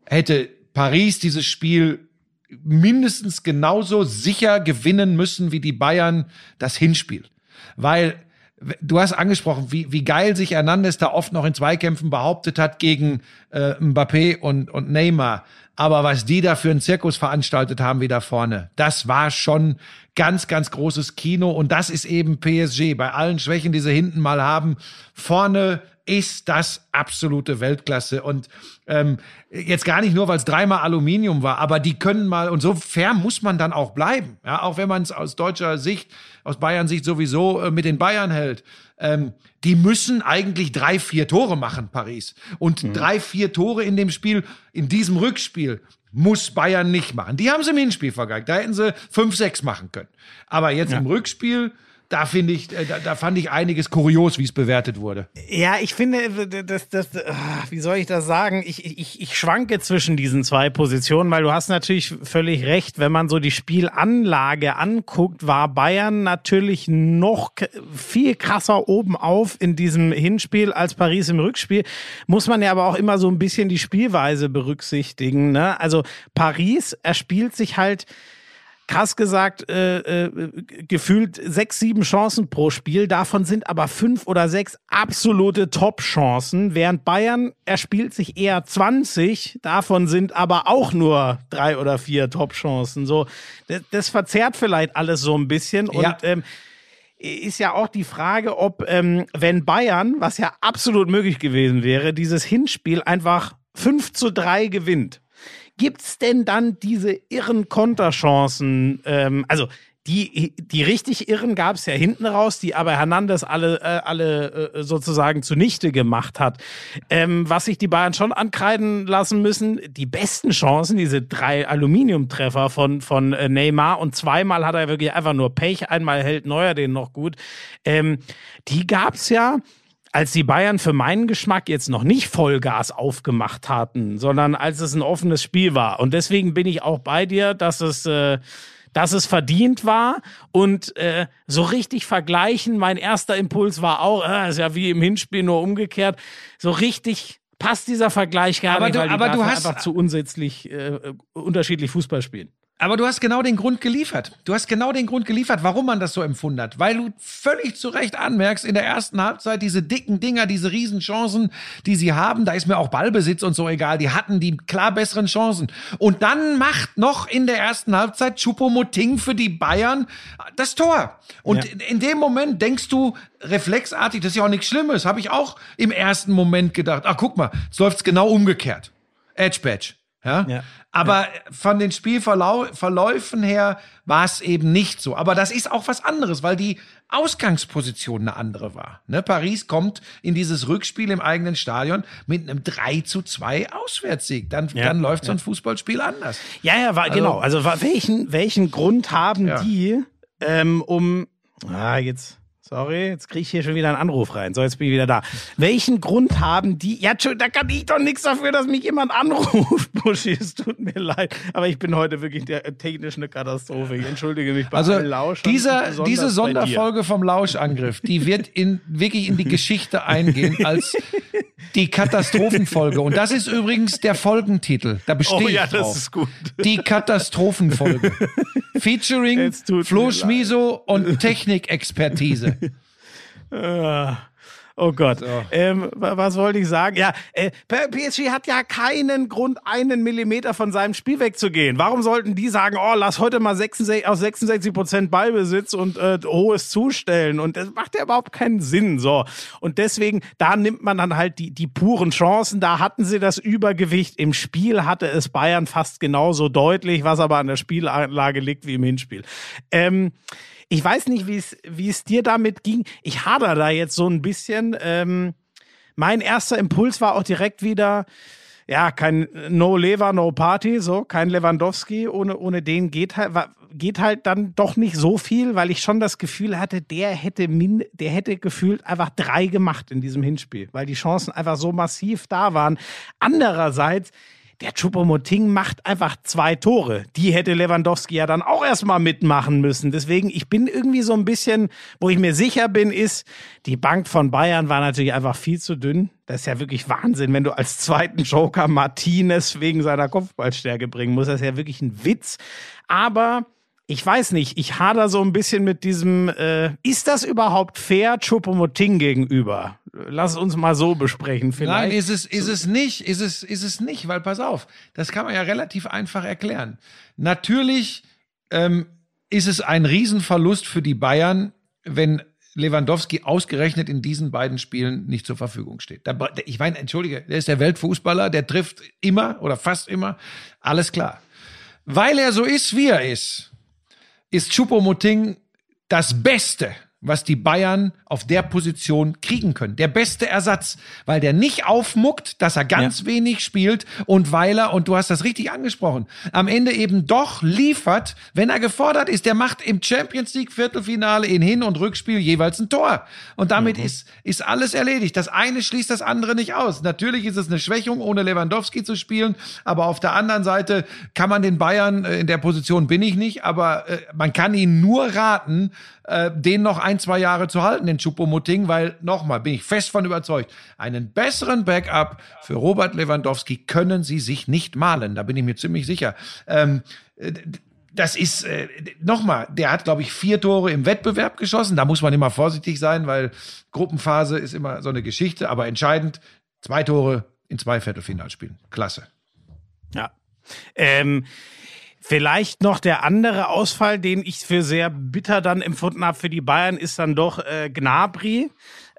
Speaker 1: hätte Paris dieses Spiel mindestens genauso sicher gewinnen müssen wie die Bayern das Hinspiel. Weil du hast angesprochen, wie, wie geil sich Hernandez da oft noch in Zweikämpfen behauptet hat gegen äh, Mbappé und, und Neymar. Aber was die da für einen Zirkus veranstaltet haben wie da vorne, das war schon ganz, ganz großes Kino. Und das ist eben PSG. Bei allen Schwächen, die sie hinten mal haben, vorne ist das absolute Weltklasse. Und ähm, jetzt gar nicht nur, weil es dreimal Aluminium war, aber die können mal, und so fair muss man dann auch bleiben. Ja, auch wenn man es aus deutscher Sicht, aus Bayern Sicht sowieso äh, mit den Bayern hält. Ähm, die müssen eigentlich drei, vier Tore machen, Paris. Und mhm. drei, vier Tore in dem Spiel, in diesem Rückspiel, muss Bayern nicht machen. Die haben sie im Hinspiel vergeigt. Da hätten sie fünf, sechs machen können. Aber jetzt ja. im Rückspiel da finde ich, äh, da, da, fand ich einiges kurios, wie es bewertet wurde.
Speaker 2: Ja, ich finde, das, das, ah, wie soll ich das sagen? Ich, ich, ich schwanke zwischen diesen zwei Positionen, weil du hast natürlich völlig recht. Wenn man so die Spielanlage anguckt, war Bayern natürlich noch viel krasser oben auf in diesem Hinspiel als Paris im Rückspiel. Muss man ja aber auch immer so ein bisschen die Spielweise berücksichtigen. Ne? Also Paris erspielt sich halt krass gesagt, äh, äh, gefühlt sechs, sieben Chancen pro Spiel. Davon sind aber fünf oder sechs absolute Top-Chancen, während Bayern erspielt sich eher 20. Davon sind aber auch nur drei oder vier Top-Chancen. So, das, das, verzerrt vielleicht alles so ein bisschen und ja. ähm, ist ja auch die Frage, ob, ähm, wenn Bayern, was ja absolut möglich gewesen wäre, dieses Hinspiel einfach 5 zu 3 gewinnt gibt's denn dann diese irren Konterchancen? Ähm, also die, die richtig irren gab es ja hinten raus, die aber Hernandez alle, äh, alle äh, sozusagen zunichte gemacht hat. Ähm, was sich die Bayern schon ankreiden lassen müssen, die besten Chancen, diese drei Aluminiumtreffer von, von äh, Neymar und zweimal hat er wirklich einfach nur Pech, einmal hält Neuer den noch gut. Ähm, die gab's ja als die Bayern für meinen Geschmack jetzt noch nicht Vollgas aufgemacht hatten, sondern als es ein offenes Spiel war. Und deswegen bin ich auch bei dir, dass es, äh, dass es verdient war. Und äh, so richtig vergleichen, mein erster Impuls war auch, äh, ist ja wie im Hinspiel nur umgekehrt, so richtig passt dieser Vergleich gar
Speaker 1: Aber
Speaker 2: nicht,
Speaker 1: du-
Speaker 2: weil die
Speaker 1: aber du hast-
Speaker 2: einfach zu unsätzlich äh, unterschiedlich Fußball spielen.
Speaker 1: Aber du hast genau den Grund geliefert. Du hast genau den Grund geliefert, warum man das so empfunden hat. Weil du völlig zu Recht anmerkst, in der ersten Halbzeit diese dicken Dinger, diese Riesenchancen, die sie haben, da ist mir auch Ballbesitz und so egal, die hatten die klar besseren Chancen. Und dann macht noch in der ersten Halbzeit Choupo-Moting für die Bayern das Tor. Und
Speaker 2: Ja.
Speaker 1: in- in dem Moment denkst du reflexartig, das ist ja auch nichts Schlimmes, habe ich auch im ersten Moment gedacht. Ach, guck mal, jetzt läuft's genau umgekehrt. Edge Badge. Ja?
Speaker 2: Ja.
Speaker 1: Aber von den Spielverläufen her war es eben nicht so. Aber das ist auch was anderes, weil die Ausgangsposition eine andere war. Ne? Paris kommt in dieses Rückspiel im eigenen Stadion mit einem 3 zu 2 Auswärtssieg. Dann,
Speaker 2: Ja.
Speaker 1: dann läuft so ein Fußballspiel anders.
Speaker 2: Ja, ja, war, genau. Also wa- welchen, welchen Grund haben
Speaker 1: Ja.
Speaker 2: die, ähm, um. Ah, jetzt. Sorry, jetzt kriege ich hier schon wieder einen Anruf rein. So, jetzt bin ich wieder da. Welchen Grund haben die? Ja, da kann ich doch nichts dafür, dass mich jemand anruft, (laughs) Buschi. Es tut mir leid. Aber ich bin heute wirklich der, äh, technisch eine Katastrophe. Ich entschuldige mich bei
Speaker 1: Also
Speaker 2: Lauschern,
Speaker 1: dieser, diese. Sonderfolge vom Lauschangriff, die wird in, wirklich in die Geschichte eingehen als die Katastrophenfolge. Und das ist übrigens der Folgentitel. Da bestehe
Speaker 2: Oh ja, das
Speaker 1: drauf.
Speaker 2: ist gut.
Speaker 1: Die Katastrophenfolge. (laughs) Featuring Flo. Schmiso und Technikexpertise.
Speaker 2: Oh Gott. Ähm, wa- was wollte ich sagen? Ja, äh, PSG hat ja keinen Grund, einen Millimeter von seinem Spiel wegzugehen. Warum sollten die sagen, oh, lass heute mal 66, auf 66 Prozent Ballbesitz und äh, hohes Zustellen? Und das macht ja überhaupt keinen Sinn. So. Und deswegen, da nimmt man dann halt die, die puren Chancen. Da hatten sie das Übergewicht. Im Spiel hatte es Bayern fast genauso deutlich, was aber an der Spielanlage liegt wie im Hinspiel. Ähm, ich weiß nicht, wie es dir damit ging. Ich hader da jetzt so ein bisschen. Ähm, mein erster Impuls war auch direkt wieder, ja, kein No Lever, No Party, so, kein Lewandowski. Ohne, ohne den geht halt, geht halt dann doch nicht so viel, weil ich schon das Gefühl hatte, der hätte min, der hätte gefühlt einfach drei gemacht in diesem Hinspiel, weil die Chancen einfach so massiv da waren. Andererseits, der Choupo-Moting macht einfach zwei Tore. Die hätte Lewandowski ja dann auch erstmal mitmachen müssen. Deswegen, ich bin irgendwie so ein bisschen, wo ich mir sicher bin, ist, die Bank von Bayern war natürlich einfach viel zu dünn. Das ist ja wirklich Wahnsinn, wenn du als zweiten Joker Martinez wegen seiner Kopfballstärke bringen musst. Das ist ja wirklich ein Witz. Aber ich weiß nicht, ich hader so ein bisschen mit diesem, äh, ist das überhaupt fair Choupo-Moting gegenüber? Lass uns mal so besprechen vielleicht.
Speaker 1: Nein, ist es, ist es nicht, ist es, ist es nicht, weil pass auf, das kann man ja relativ einfach erklären. Natürlich ähm, ist es ein Riesenverlust für die Bayern, wenn Lewandowski ausgerechnet in diesen beiden Spielen nicht zur Verfügung steht. Da, ich meine, entschuldige, der ist der Weltfußballer, der trifft immer oder fast immer, alles klar. Weil er so ist, wie er ist, ist Choupo-Moting das Beste, was die Bayern auf der Position kriegen können. Der beste Ersatz, weil der nicht aufmuckt, dass er ganz wenig spielt und weil er, und du hast das richtig angesprochen, am Ende eben doch liefert, wenn er gefordert ist. Der macht im Champions League Viertelfinale in Hin- und Rückspiel jeweils ein Tor. Und damit ist, ist alles erledigt. Das eine schließt das andere nicht aus. Natürlich ist es eine Schwächung, ohne Lewandowski zu spielen, aber auf der anderen Seite kann man den Bayern, äh, in der Position bin ich nicht, aber äh, man kann ihnen nur raten, äh, den noch ein, zwei Jahre zu halten, den Choupo-Moting, weil nochmal bin ich fest von überzeugt, einen besseren Backup für Robert Lewandowski können sie sich nicht malen. Da bin ich mir ziemlich sicher. Ähm, äh, das ist äh, nochmal, der hat, glaube ich, vier Tore im Wettbewerb geschossen. Da muss man immer vorsichtig sein, weil Gruppenphase ist immer so eine Geschichte, aber entscheidend, zwei Tore in zwei Viertelfinalspielen. Klasse.
Speaker 2: Ja. Ähm, vielleicht noch der andere Ausfall, den ich für sehr bitter dann empfunden habe für die Bayern, ist dann doch äh, Gnabry.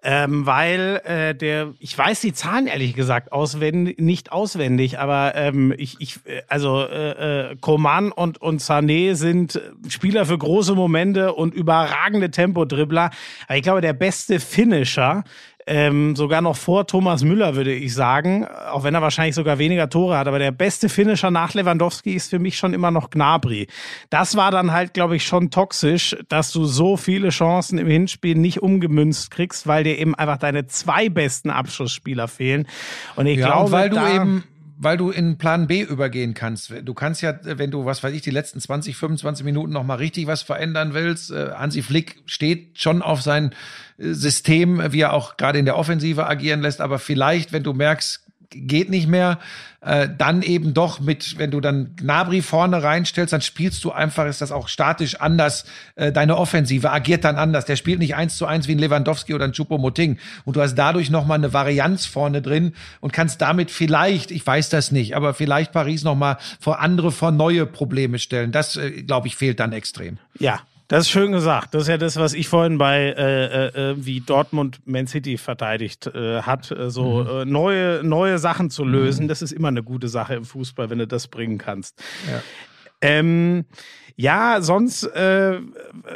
Speaker 2: Ähm, weil äh, der, ich weiß die Zahlen ehrlich gesagt auswendig, nicht auswendig, aber ähm, ich, ich, äh, also äh, äh, Coman und und Sané sind Spieler für große Momente und überragende Tempodribbler. Aber ich glaube, der beste Finisher ähm, sogar noch vor Thomas Müller, würde ich sagen, auch wenn er wahrscheinlich sogar weniger Tore hat. Aber der beste Finisher nach Lewandowski ist für mich schon immer noch Gnabry. Das war dann halt, glaube ich, schon toxisch, dass du so viele Chancen im Hinspiel nicht umgemünzt kriegst, weil dir eben einfach deine zwei besten Abschlussspieler fehlen. Und ich
Speaker 1: ja,
Speaker 2: glaube,
Speaker 1: und weil du eben weil du in Plan B übergehen kannst. Du kannst ja, wenn du, was weiß ich, die letzten 20, 25 Minuten noch mal richtig was verändern willst. Äh, Hansi Flick steht schon auf sein äh, System, wie er auch gerade in der Offensive agieren lässt. Aber vielleicht, wenn du merkst, geht nicht mehr, äh, dann eben doch mit, wenn du dann Gnabry vorne reinstellst, dann spielst du einfach, ist das auch statisch anders, äh, deine Offensive agiert dann anders. Der spielt nicht eins zu eins wie ein Lewandowski oder ein Choupo-Moting und du hast dadurch nochmal eine Varianz vorne drin und kannst damit vielleicht, ich weiß das nicht, aber vielleicht Paris nochmal vor andere, vor neue Probleme stellen. Das, äh, glaube ich, fehlt dann extrem.
Speaker 2: Ja, das ist schön gesagt. Das ist ja das, was ich vorhin bei äh, äh, wie Dortmund Man City verteidigt äh, hat, äh, so mhm. äh, neue neue Sachen zu lösen. Mhm. Das ist immer eine gute Sache im Fußball, wenn du das bringen kannst. Ja. Ähm, ja, sonst, äh,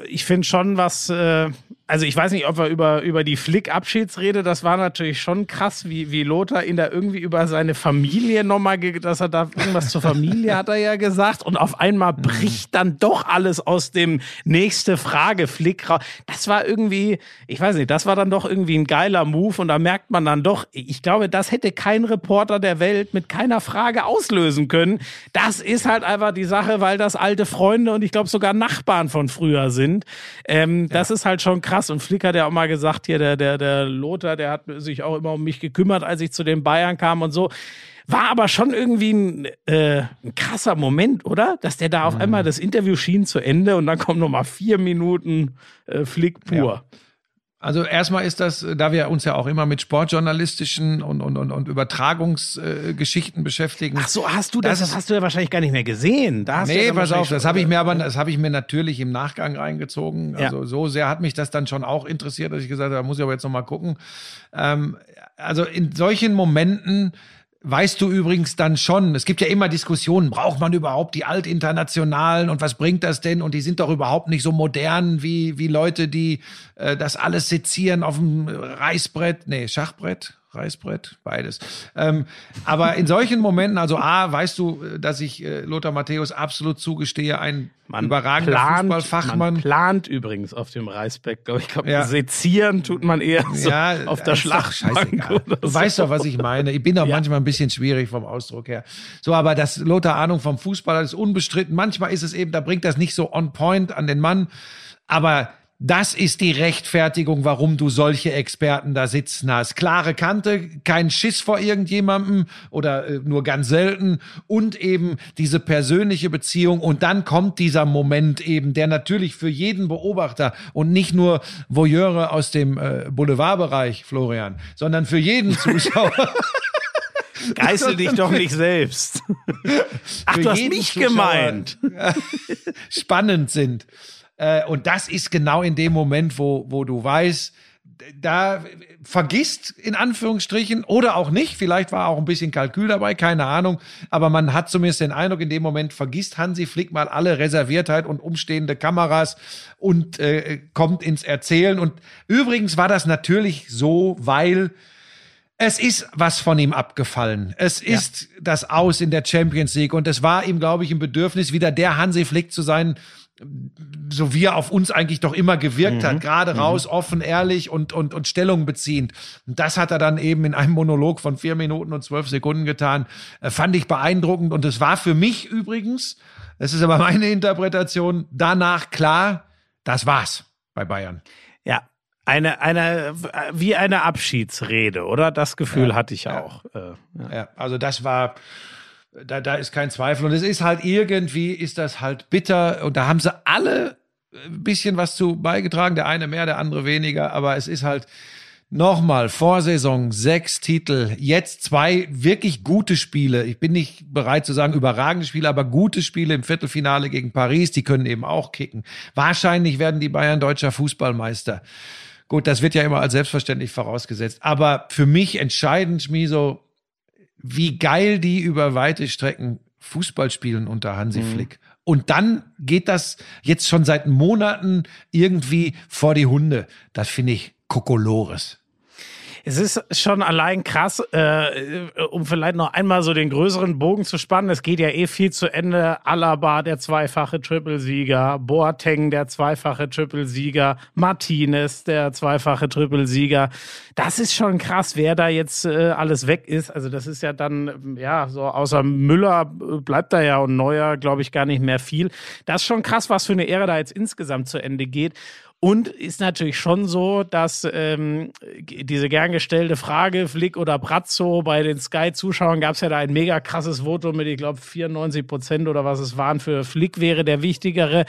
Speaker 2: ich finde schon was, äh, also ich weiß nicht, ob wir über, über die Flick-Abschiedsrede, das war natürlich schon krass, wie, wie Lothar ihn da irgendwie über seine Familie nochmal, dass er da irgendwas zur Familie hat er ja gesagt und auf einmal bricht dann doch alles aus dem nächste Frage Flick raus. Das war irgendwie, ich weiß nicht, das war dann doch irgendwie ein geiler Move und da merkt man dann doch, ich glaube, das hätte kein Reporter der Welt mit keiner Frage auslösen können. Das ist halt einfach die Sache, weil das alte Freunde und ich glaube sogar Nachbarn von früher sind. Ähm, ja. Das ist halt schon krass krass. Und Flick hat ja auch mal gesagt, hier, der, der, der Lothar, der hat sich auch immer um mich gekümmert, als ich zu den Bayern kam und so. War aber schon irgendwie ein, äh, ein krasser Moment, oder? Dass der da auf mhm. einmal das Interview schien zu Ende und dann kommen nochmal vier Minuten äh, Flick pur. Ja.
Speaker 1: Also erstmal ist das, da wir uns ja auch immer mit sportjournalistischen und, und, und, und Übertragungsgeschichten äh, beschäftigen.
Speaker 2: Ach so, hast du das, das, das hast du ja wahrscheinlich gar nicht mehr gesehen.
Speaker 1: Da hast nee, ja pass auf, das habe ich mir aber, das habe ich mir natürlich im Nachgang reingezogen. Also ja. so sehr hat mich das dann schon auch interessiert, dass ich gesagt habe, da muss ich aber jetzt nochmal gucken. Ähm, also in solchen Momenten weißt du übrigens dann schon, es gibt ja immer Diskussionen, braucht man überhaupt die Altinternationalen und was bringt das denn? Und die sind doch überhaupt nicht so modern wie, wie Leute, die äh, das alles sezieren auf dem Reißbrett, nee, Schachbrett, Reißbrett, beides. Ähm, aber in solchen Momenten, also A, weißt du, dass ich äh, Lothar Matthäus absolut zugestehe, ein man überragender plant, Fußballfachmann.
Speaker 2: Man plant übrigens auf dem Reißbrett, glaube ich. Glaub, ja. Sezieren tut man eher so ja, auf der Schlachtbank.
Speaker 1: Du so. weißt doch, was ich meine. Ich bin doch ja. manchmal ein bisschen schwierig vom Ausdruck her. So, aber das Lothar Ahnung vom Fußball ist unbestritten. Manchmal ist es eben, da bringt das nicht so on point an den Mann. Aber das ist die Rechtfertigung, warum du solche Experten da sitzen hast. Klare Kante, kein Schiss vor irgendjemandem oder äh, nur ganz selten und eben diese persönliche Beziehung. Und dann kommt dieser Moment eben, der natürlich für jeden Beobachter und nicht nur Voyeure aus dem äh, Boulevardbereich, Florian, sondern für jeden (laughs) Zuschauer.
Speaker 2: Geißel (laughs) dich doch nicht selbst. Ach, du hast mich Zuschauer gemeint. (laughs)
Speaker 1: spannend sind. Äh, und das ist genau in dem Moment, wo, wo du weißt, da vergisst in Anführungsstrichen oder auch nicht, vielleicht war auch ein bisschen Kalkül dabei, keine Ahnung, aber man hat zumindest den Eindruck, in dem Moment vergisst Hansi Flick mal alle Reserviertheit und umstehende Kameras und äh, kommt ins Erzählen. Und übrigens war das natürlich so, weil es ist was von ihm abgefallen. Es ist ja. das Aus in der Champions League und es war ihm, glaube ich, ein Bedürfnis, wieder der Hansi Flick zu sein, so wie er auf uns eigentlich doch immer gewirkt mhm. hat, gerade mhm. raus, offen, ehrlich und, und, und Stellung beziehend. Und das hat er dann eben in einem Monolog von vier Minuten und zwölf Sekunden getan. Äh, fand ich beeindruckend und es war für mich übrigens, das ist aber meine Interpretation, danach klar, das war's bei Bayern.
Speaker 2: Ja, eine, eine, wie eine Abschiedsrede, oder? Das Gefühl ja, hatte ich ja, auch. Äh,
Speaker 1: ja. ja, also das war, da, da ist kein Zweifel. Und es ist halt irgendwie, ist das halt bitter. Und da haben sie alle ein bisschen was zu beigetragen. Der eine mehr, der andere weniger. Aber es ist halt nochmal Vorsaison sechs Titel. Jetzt zwei wirklich gute Spiele. Ich bin nicht bereit zu sagen überragende Spiele, aber gute Spiele im Viertelfinale gegen Paris. Die können eben auch kicken. Wahrscheinlich werden die Bayern deutscher Fußballmeister. Gut, das wird ja immer als selbstverständlich vorausgesetzt. Aber für mich entscheidend, Schmiso, wie geil die über weite Strecken Fußball spielen unter Hansi mhm. Flick. Und dann geht das jetzt schon seit Monaten irgendwie vor die Hunde. Das finde ich Kokolores.
Speaker 2: Es ist schon allein krass, äh, um vielleicht noch einmal so den größeren Bogen zu spannen. Es geht ja eh viel zu Ende. Alaba, der zweifache Triple-Sieger, Boateng, der zweifache Triple-Sieger, Martinez, der zweifache Triple-Sieger. Das ist schon krass, wer da jetzt äh, alles weg ist. Also das ist ja dann, ja, so außer Müller äh, bleibt da ja und Neuer, glaube ich, gar nicht mehr viel. Das ist schon krass, was für eine Ära da jetzt insgesamt zu Ende geht. Und ist natürlich schon so, dass ähm, diese gern gestellte Frage, Flick oder Brazzo, bei den Sky-Zuschauern gab es ja da ein mega krasses Votum mit, ich glaube, 94 Prozent oder was es waren für Flick wäre der wichtigere.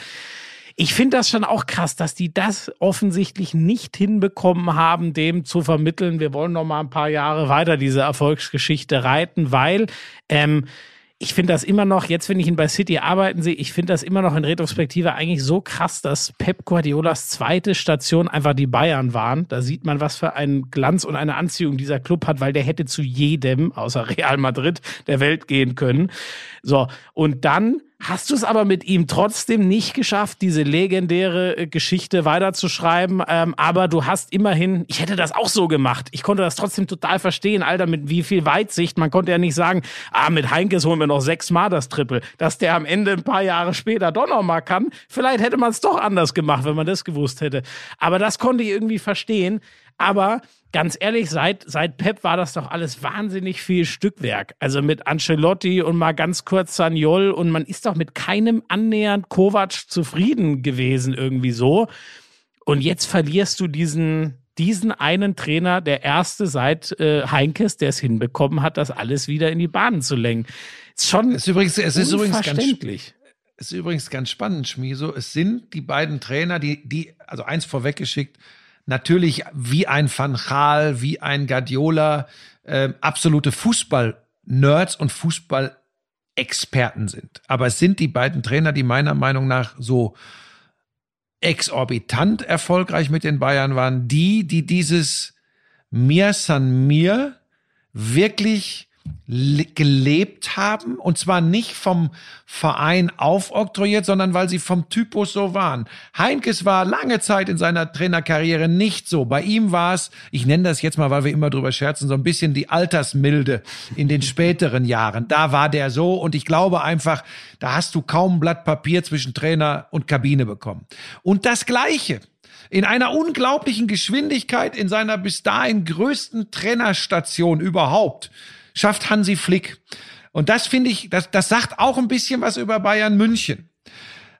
Speaker 2: Ich finde das schon auch krass, dass die das offensichtlich nicht hinbekommen haben, dem zu vermitteln, wir wollen noch mal ein paar Jahre weiter diese Erfolgsgeschichte reiten, weil ähm, ich finde das immer noch, jetzt wenn ich ihn bei City arbeiten sehe, ich finde das immer noch in Retrospektive eigentlich so krass, dass Pep Guardiolas zweite Station einfach die Bayern waren. Da sieht man, was für einen Glanz und eine Anziehung dieser Club hat, weil der hätte zu jedem, außer Real Madrid, der Welt gehen können. So, und dann hast du es aber mit ihm trotzdem nicht geschafft, diese legendäre äh, Geschichte weiterzuschreiben. Ähm, aber du hast immerhin, ich hätte das auch so gemacht. Ich konnte das trotzdem total verstehen, Alter, mit wie viel Weitsicht. Man konnte ja nicht sagen, ah, mit Heinkes holen wir noch sechsmal das Triple. Dass der am Ende ein paar Jahre später doch noch mal kann. Vielleicht hätte man es doch anders gemacht, wenn man das gewusst hätte. Aber das konnte ich irgendwie verstehen. Aber ganz ehrlich, seit, seit Pep war das doch alles wahnsinnig viel Stückwerk. Also mit Ancelotti und mal ganz kurz Saniol und man ist doch mit keinem annähernd Kovac zufrieden gewesen irgendwie so. Und jetzt verlierst du diesen, diesen einen Trainer, der erste seit äh, Heinkes, der es hinbekommen hat, das alles wieder in die Bahnen zu lenken. Ist schon
Speaker 1: es ist übrigens, es ist übrigens ganz, es ist übrigens ganz spannend, Schmieso. Es sind die beiden Trainer, die, die, also eins vorweggeschickt, natürlich wie ein Van Gaal, wie ein Guardiola, äh, absolute Fußball-Nerds und Fußball-Experten sind. Aber es sind die beiden Trainer, die meiner Meinung nach so exorbitant erfolgreich mit den Bayern waren, die, die dieses Mir San Mir wirklich gelebt haben und zwar nicht vom Verein aufoktroyiert, sondern weil sie vom Typus so waren. Heinkes war lange Zeit in seiner Trainerkarriere nicht so. Bei ihm war es, ich nenne das jetzt mal, weil wir immer drüber scherzen, so ein bisschen die Altersmilde in den späteren Jahren. Da war der so und ich glaube einfach, da hast du kaum ein Blatt Papier zwischen Trainer und Kabine bekommen. Und das Gleiche in einer unglaublichen Geschwindigkeit in seiner bis dahin größten Trainerstation überhaupt schafft Hansi Flick. Und das finde ich, das, das sagt auch ein bisschen was über Bayern München.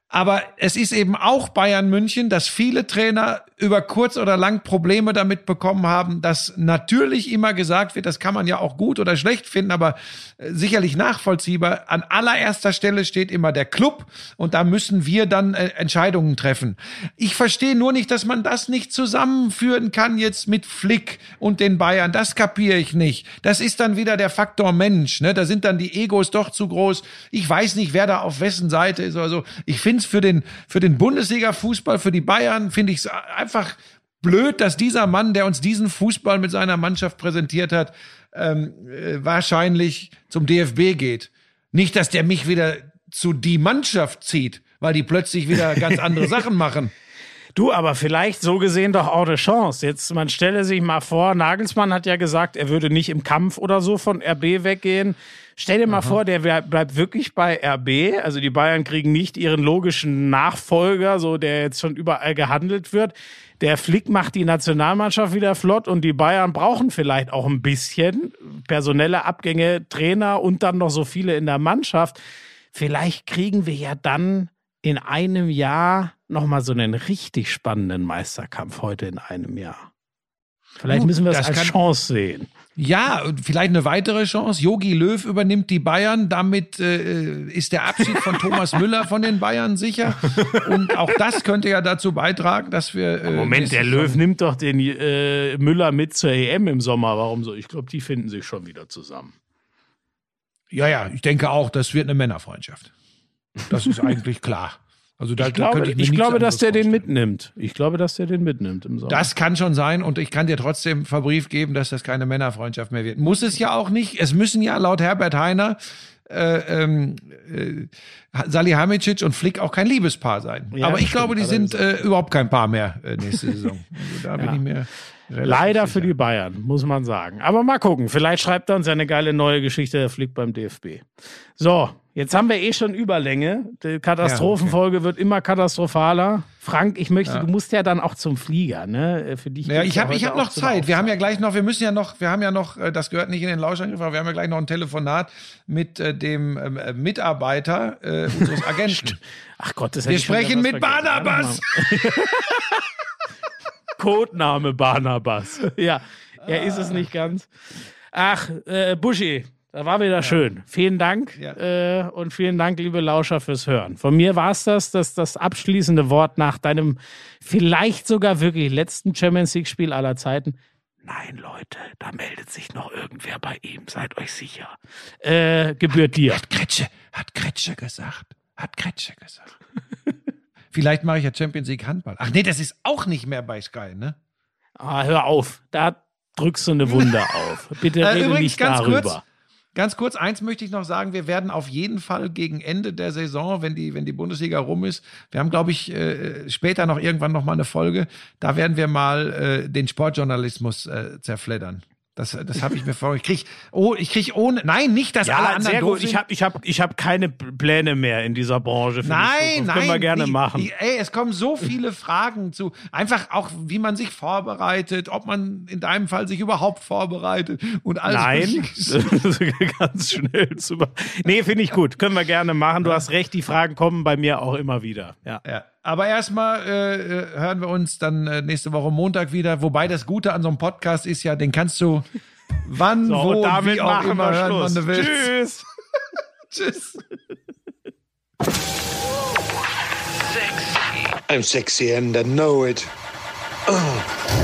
Speaker 1: Aber es ist eben auch Bayern München, dass viele Trainer über kurz oder lang Probleme damit bekommen haben, dass natürlich immer gesagt wird, das kann man ja auch gut oder schlecht finden, aber äh, sicherlich nachvollziehbar. An allererster Stelle steht immer der Club und da müssen wir dann äh, Entscheidungen treffen. Ich verstehe nur nicht, dass man das nicht zusammenführen kann jetzt mit Flick und den Bayern. Das kapiere ich nicht. Das ist dann wieder der Faktor Mensch. Ne? Da sind dann die Egos doch zu groß. Ich weiß nicht, wer da auf wessen Seite ist oder so. Ich finde es für den, für den Bundesliga-Fußball, für die Bayern, finde ich es einfach blöd, dass dieser Mann, der uns diesen Fußball mit seiner Mannschaft präsentiert hat, ähm, äh, wahrscheinlich zum DFB geht. Nicht, dass der mich wieder zu die Mannschaft zieht, weil die plötzlich wieder ganz andere (laughs) Sachen machen.
Speaker 2: Du, aber vielleicht so gesehen doch auch eine Chance. Jetzt, man stelle sich mal vor, Nagelsmann hat ja gesagt, er würde nicht im Kampf oder so von RB weggehen. Stell dir mal Aha. vor, der bleibt wirklich bei RB. Also die Bayern kriegen nicht ihren logischen Nachfolger, so der jetzt schon überall gehandelt wird. Der Flick macht die Nationalmannschaft wieder flott und die Bayern brauchen vielleicht auch ein bisschen personelle Abgänge, Trainer und dann noch so viele in der Mannschaft. Vielleicht kriegen wir ja dann in einem Jahr nochmal so einen richtig spannenden Meisterkampf heute in einem Jahr. Vielleicht müssen wir es als Chance sehen.
Speaker 1: Ja, vielleicht eine weitere Chance. Yogi Löw übernimmt die Bayern. Damit äh, ist der Abschied von Thomas (laughs) Müller von den Bayern sicher. Und auch das könnte ja dazu beitragen, dass wir.
Speaker 2: Äh, Moment, der Löw nimmt doch den äh, Müller mit zur EM im Sommer. Warum so? Ich glaube, die finden sich schon wieder zusammen.
Speaker 1: Ja, ja, ich denke auch, das wird eine Männerfreundschaft. Das ist (laughs) eigentlich klar.
Speaker 2: Also da, ich glaube, da ich, ich glaube dass der den mitnimmt. Ich glaube, dass der den mitnimmt im Sommer.
Speaker 1: Das kann schon sein und ich kann dir trotzdem verbrieft geben, dass das keine Männerfreundschaft mehr wird. Muss es ja auch nicht. Es müssen ja laut Herbert Heiner äh, ähm, äh, Salihamidzic und Flick auch kein Liebespaar sein. Ja, Aber ich stimmt, glaube, die sind äh, überhaupt kein Paar mehr äh, nächste (laughs) Saison. Also da ja. bin ich mir
Speaker 2: Leider für die Bayern, muss man sagen. Aber mal gucken. Vielleicht schreibt er uns ja eine geile neue Geschichte, der fliegt beim DFB. So, jetzt haben wir eh schon Überlänge. Die Katastrophenfolge wird immer katastrophaler. Frank, ich möchte, du musst ja dann auch zum Flieger, ne? Für dich.
Speaker 1: Ja, ich habe
Speaker 2: heute
Speaker 1: ich hab noch Zeit. Wir haben ja gleich noch, wir müssen ja noch, wir haben ja noch, äh, das gehört nicht in den Lauschangriff, aber wir haben ja gleich noch ein Telefonat mit äh, dem ähm, äh, Mitarbeiter äh, unseres (laughs) Agenten.
Speaker 2: Ach Gott, das
Speaker 1: wir
Speaker 2: hätte ich schon wieder
Speaker 1: sprechen mit. Barnabas. (laughs)
Speaker 2: Codename Barnabas. Ja, er ist es nicht ganz. Ach, äh, Buschi, da war wieder schön. Vielen Dank
Speaker 1: Ja.
Speaker 2: äh, und vielen Dank, liebe Lauscher, fürs Hören. Von mir war es das, das, das abschließende Wort nach deinem vielleicht sogar wirklich letzten Champions League-Spiel aller Zeiten. Nein, Leute, da meldet sich noch irgendwer bei ihm, seid euch sicher. Äh, gebührt dir.
Speaker 1: Hat Kretsche, hat Kretsche gesagt. Hat Kretsche gesagt. (laughs) Vielleicht mache ich ja Champions League Handball. Ach nee, das ist auch nicht mehr bei Sky, ne?
Speaker 2: Ah, hör auf, da drückst du eine Wunde (laughs) auf. Bitte
Speaker 1: Äh,
Speaker 2: rede
Speaker 1: übrigens,
Speaker 2: nicht
Speaker 1: ganz
Speaker 2: darüber.
Speaker 1: kurz, Ganz kurz, eins möchte ich noch sagen, wir werden auf jeden Fall gegen Ende der Saison, wenn die, wenn die Bundesliga rum ist, wir haben, glaube ich, äh, später noch irgendwann noch mal eine Folge, da werden wir mal äh, den Sportjournalismus äh, zerfleddern. Das, das habe ich mir vor. Ich krieg, oh, ich krieg ohne, nein, nicht, alle
Speaker 2: Ja,
Speaker 1: anderen
Speaker 2: sehr gut. Ich habe ich hab, ich hab keine Pläne mehr in dieser Branche.
Speaker 1: Nein, nein.
Speaker 2: Können wir gerne
Speaker 1: wie,
Speaker 2: machen.
Speaker 1: Wie, ey, es kommen so viele Fragen zu. Einfach auch, wie man sich vorbereitet, ob man in deinem Fall sich überhaupt vorbereitet und alles.
Speaker 2: Nein, (laughs) ganz schnell zu. Nee, finde ich gut. Können wir gerne machen. Du hast recht, die Fragen kommen bei mir auch immer wieder. Ja.
Speaker 1: Ja. Aber erstmal äh, äh, hören wir uns dann äh, nächste Woche Montag wieder. Wobei das Gute an so einem Podcast ist ja, den kannst du wann,
Speaker 2: So,
Speaker 1: wo,
Speaker 2: und damit
Speaker 1: wie auch
Speaker 2: machen
Speaker 1: immer
Speaker 2: wir
Speaker 1: hören,
Speaker 2: Schluss.
Speaker 1: wann du willst.
Speaker 2: Tschüss. (laughs) (laughs)
Speaker 1: Tschüss.
Speaker 3: I'm sexy and I know it. (clears throat)